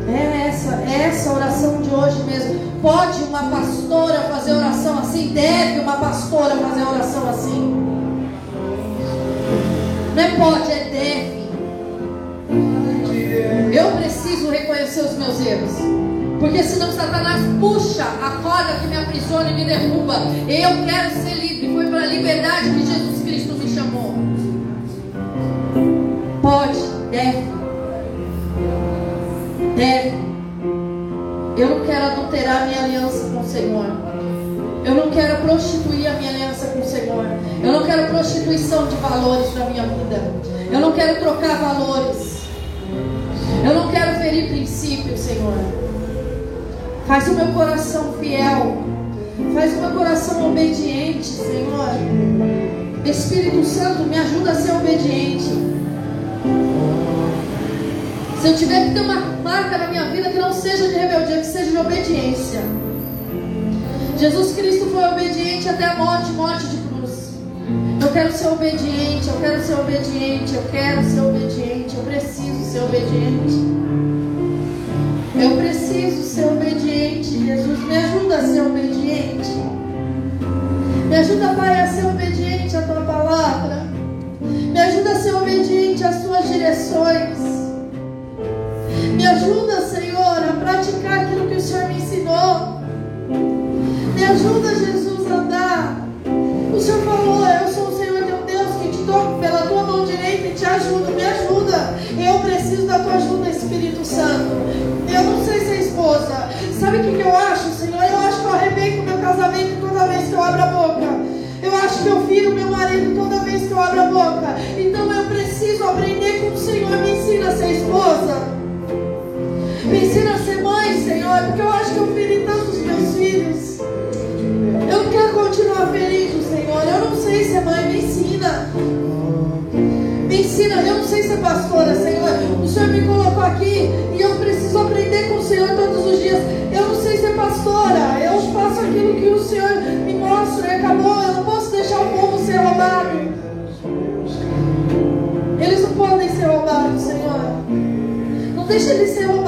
É essa, é essa oração de hoje mesmo. Pode uma pastora fazer oração assim? Deve uma pastora fazer oração assim? Não é pode, é deve. Eu preciso reconhecer os meus erros. Porque senão Satanás puxa a corda que me aprisiona e me derruba. Eu quero ser livre. A liberdade que Jesus Cristo me chamou. Pode, deve. Deve. Eu não quero adulterar minha aliança com o Senhor. Eu não quero prostituir a minha aliança com o Senhor. Eu não quero prostituição de valores na minha vida. Eu não quero trocar valores. Eu não quero ferir princípios, Senhor. Faz o meu coração fiel. Faz o meu coração obediente, Senhor. Espírito Santo, me ajuda a ser obediente. Se eu tiver que ter uma marca na minha vida que não seja de rebeldia, que seja de obediência. Jesus Cristo foi obediente até a morte morte de cruz. Eu quero ser obediente, eu quero ser obediente, eu quero ser obediente, eu preciso ser obediente. Eu preciso ser obediente. Jesus, me ajuda a ser obediente. Me ajuda, Pai, a ser obediente à tua palavra. Me ajuda a ser obediente às tuas direções. Me ajuda, Senhor, a praticar aquilo que o Senhor me ensinou. Me ajuda, Jesus, a andar. O Senhor falou: Eu sou o Senhor teu Deus que te toco pela tua mão direita e te ajudo. Me ajuda. Eu preciso da tua ajuda, Espírito Santo. Sabe o que, eu acho, Senhor? Eu acho que eu arrebento meu casamento toda vez que eu abro a boca. Eu acho que eu firo meu marido toda vez que eu abro a boca. Então eu preciso aprender com o Senhor. Me ensina a ser esposa. Me ensina a ser mãe, Senhor, porque eu acho que eu feri tantos meus filhos. Eu não quero continuar ferindo, Senhor. Eu não sei ser mãe, me ensina. Me ensina, eu não sei ser pastora, Senhor. O Senhor me colocou aqui deixa eles ser roubados,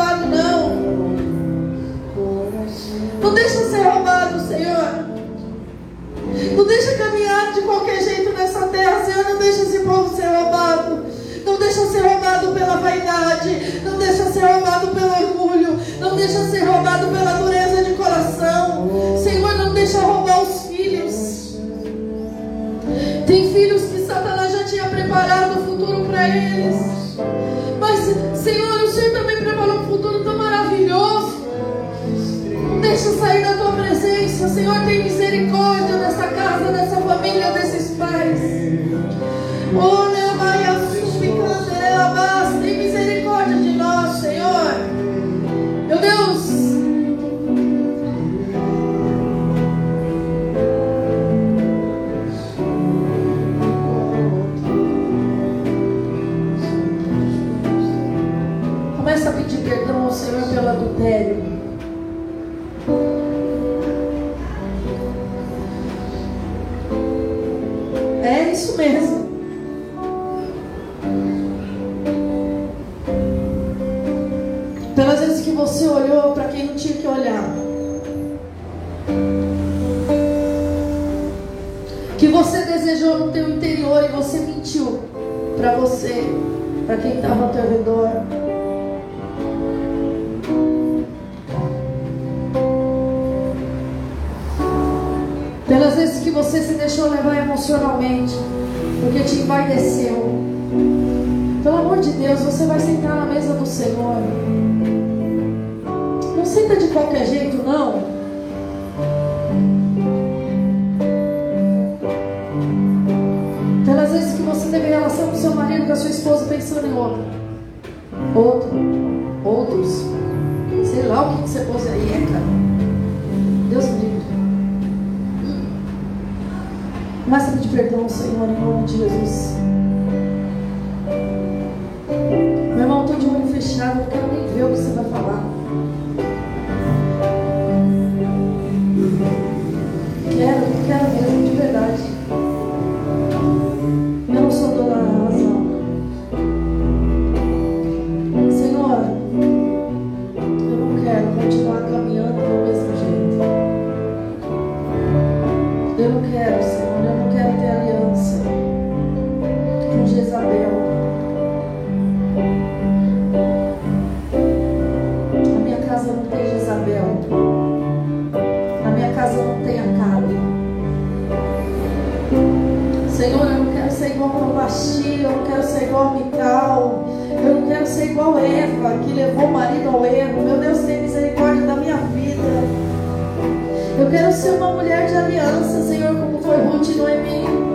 ser uma mulher de aliança, Senhor, como foi Ruth e Noemi.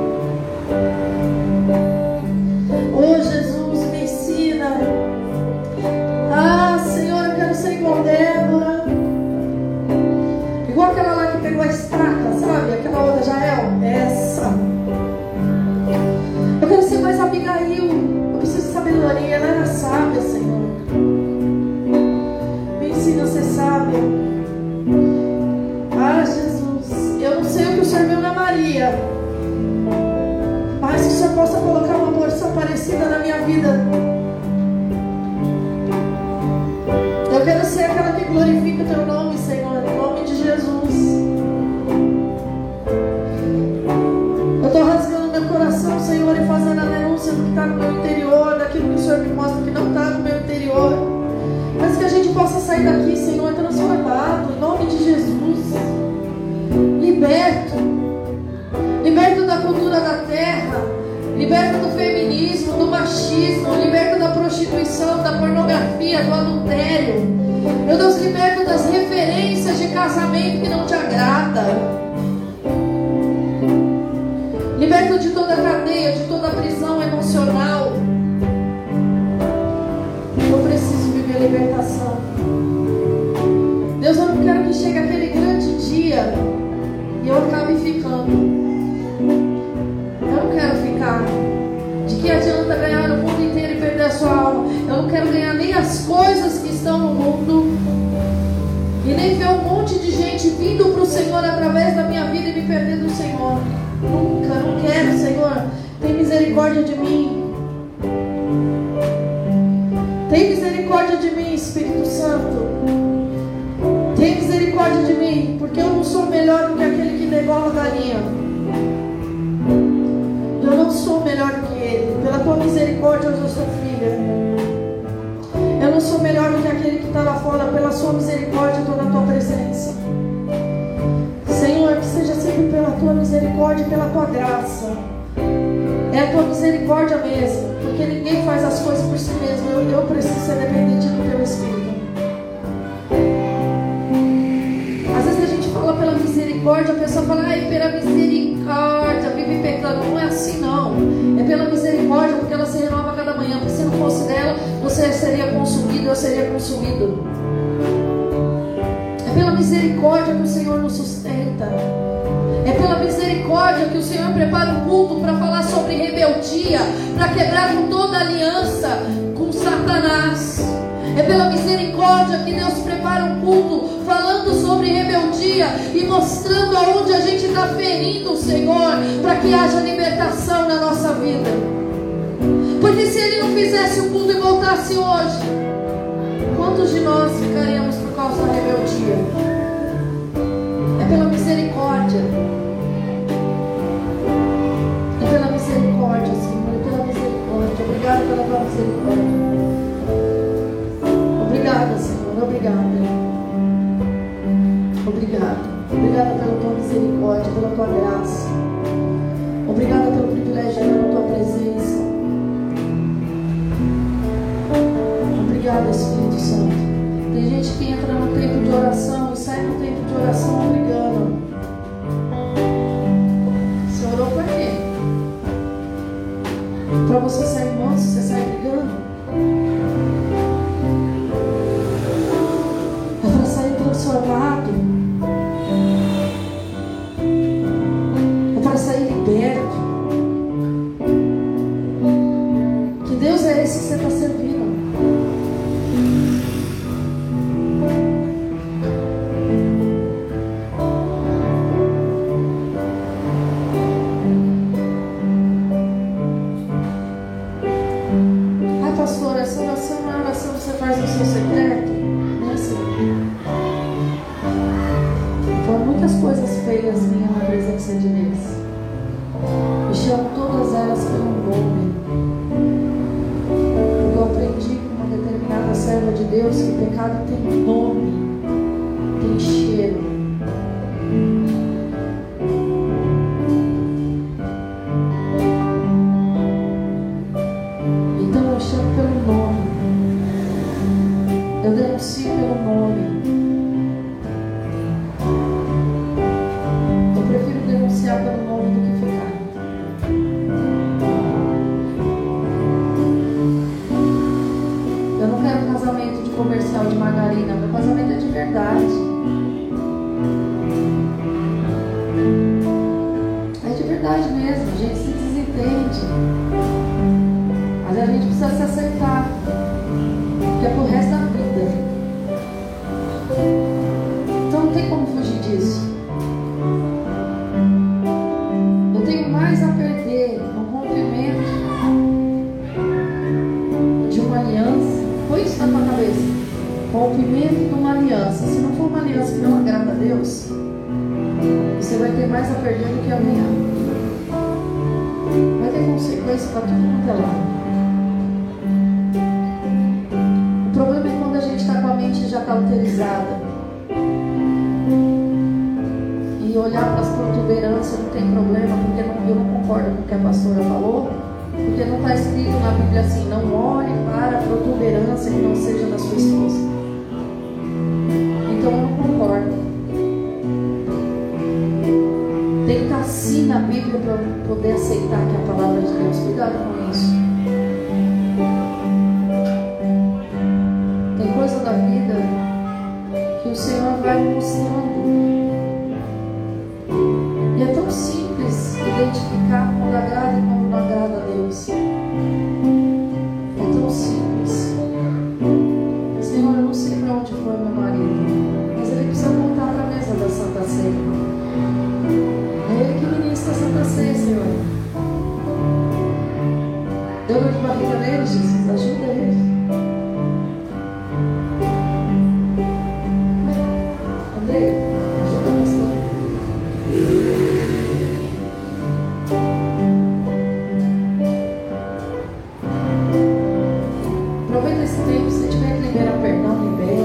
Liberar perdão, libera.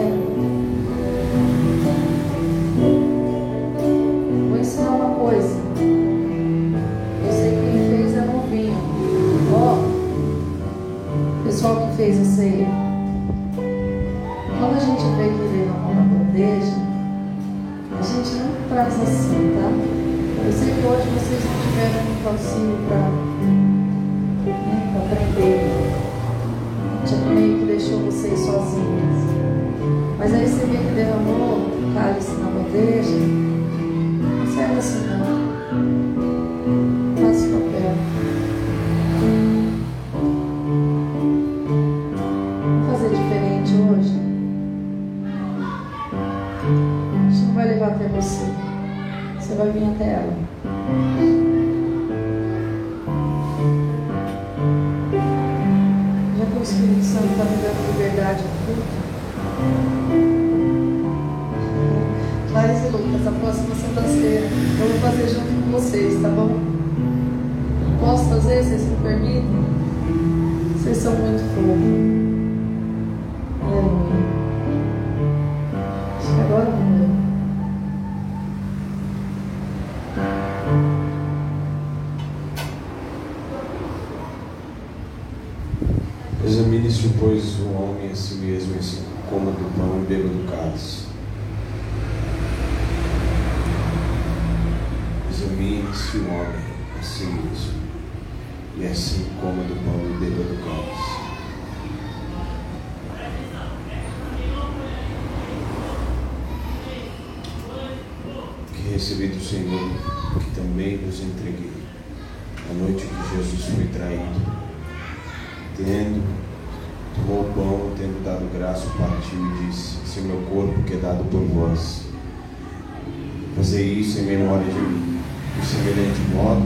Fazer isso em memória de mim. De semelhante modo,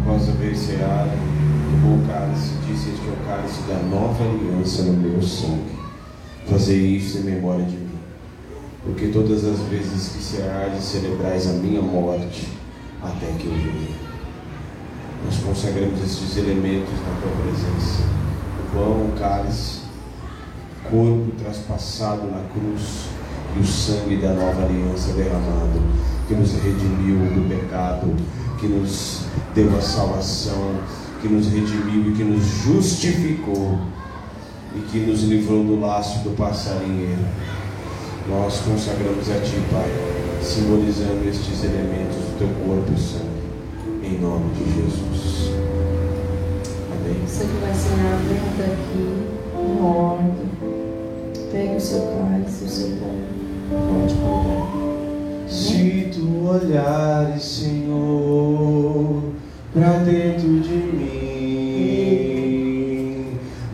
após haver ceado, tomou o cálice disse: Este é o cálice da nova aliança no meu sangue. Fazer isso em memória de mim. porque todas as vezes que serás celebrais a minha morte, até que eu venha. Nós consagramos estes elementos na tua presença. O pão, o cálice, corpo traspassado na cruz e o sangue da nova aliança derramado, que nos redimiu do pecado, que nos deu a salvação, que nos redimiu e que nos justificou e que nos livrou do laço do passarinheiro. Nós consagramos a Ti, Pai, simbolizando estes elementos do Teu corpo e sangue, em nome de Jesus. Amém. Você que vai cear, venha aqui, em ordem. Pegue o seu cálice, o seu pão. Se tu olhares, Senhor, para dentro de mim,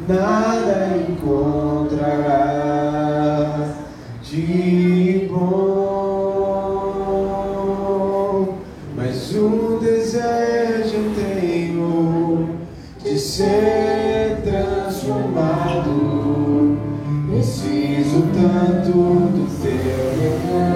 nada encontrarás de bom, mas um desejo tenho de ser transformado. Preciso tanto do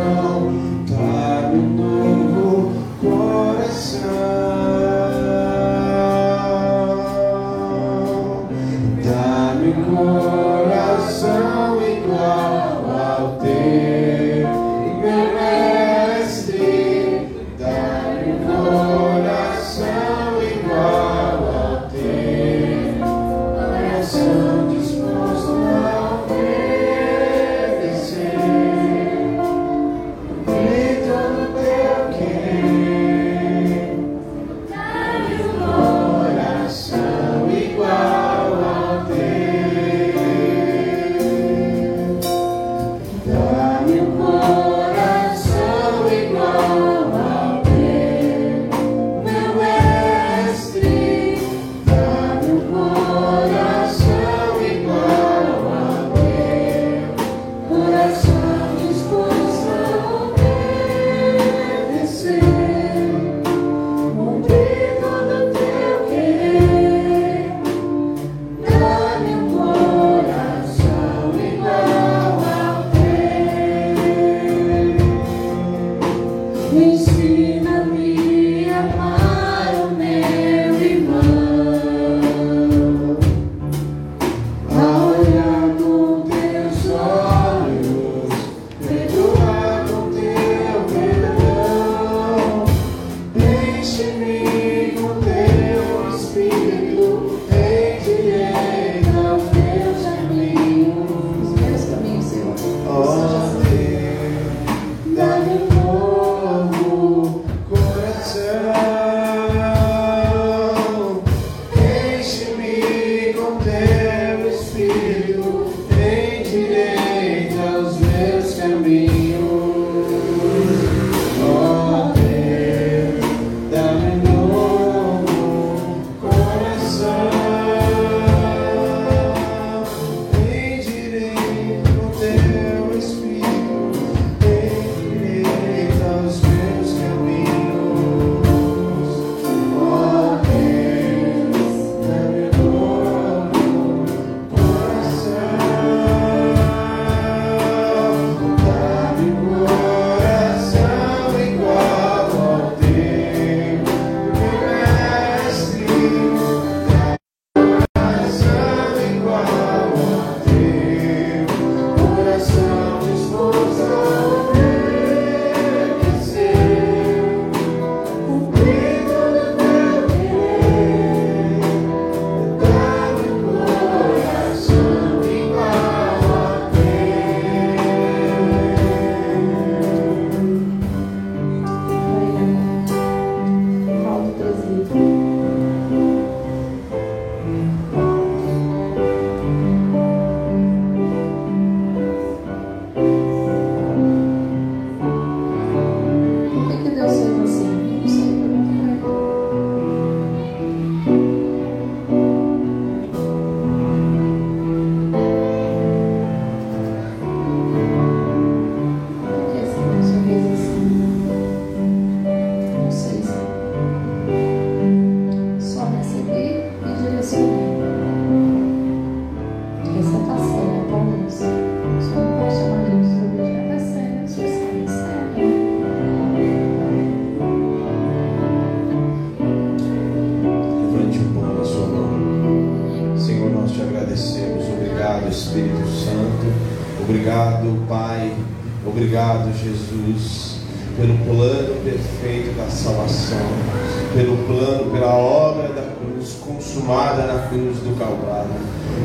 Calvário.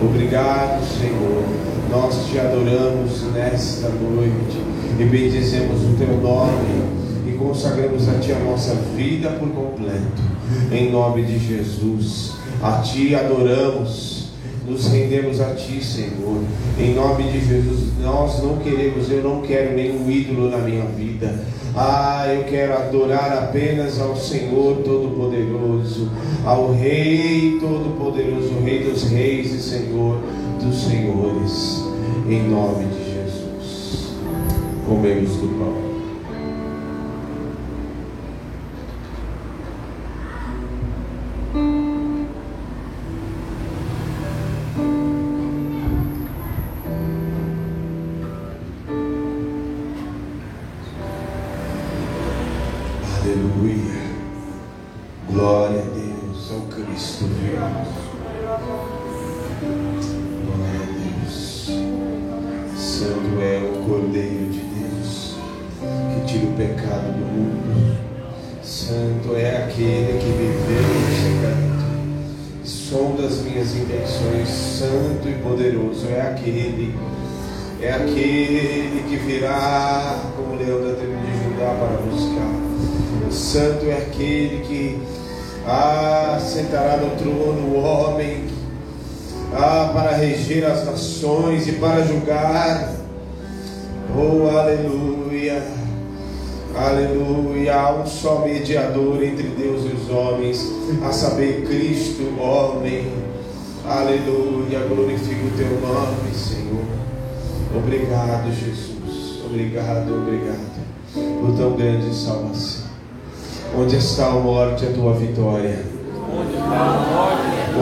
Obrigado, Senhor. Nós te adoramos nesta noite e bendizemos o teu nome e consagramos a Ti a nossa vida por completo. Em nome de Jesus, a Ti adoramos nos rendemos a Ti, Senhor. Em nome de Jesus, nós não queremos, eu não quero nenhum ídolo na minha vida. Ah, eu quero adorar apenas ao Senhor Todo-Poderoso, ao Rei Todo-Poderoso, Rei dos Reis e Senhor dos Senhores. Em nome de Jesus. Comemos do pão. Está a morte, a tua vitória?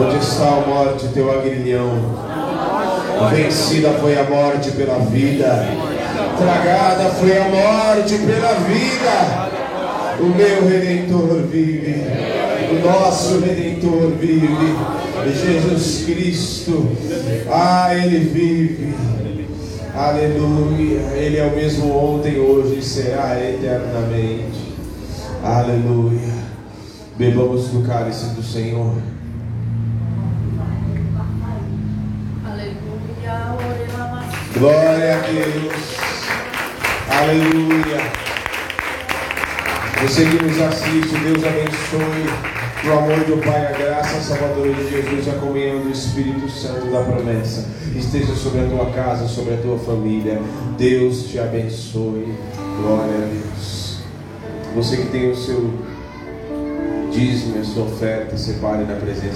Onde está a morte, teu agrilhão? Vencida foi a morte pela vida, tragada foi a morte pela vida. O meu redentor vive, o nosso redentor vive, Jesus Cristo, ah, Ele vive. Aleluia, Ele é o mesmo ontem, hoje e será eternamente. Aleluia. Bebamos do cálice do Senhor. Aleluia. Glória a Deus. Aleluia. Você que nos assiste, Deus abençoe. O amor do Pai, a graça a Salvador de Jesus, a comunhão do Espírito Santo da promessa esteja sobre a tua casa, sobre a tua família. Deus te abençoe. Glória a Deus. Você que tem o seu dízimo, a sua oferta, separe na presença.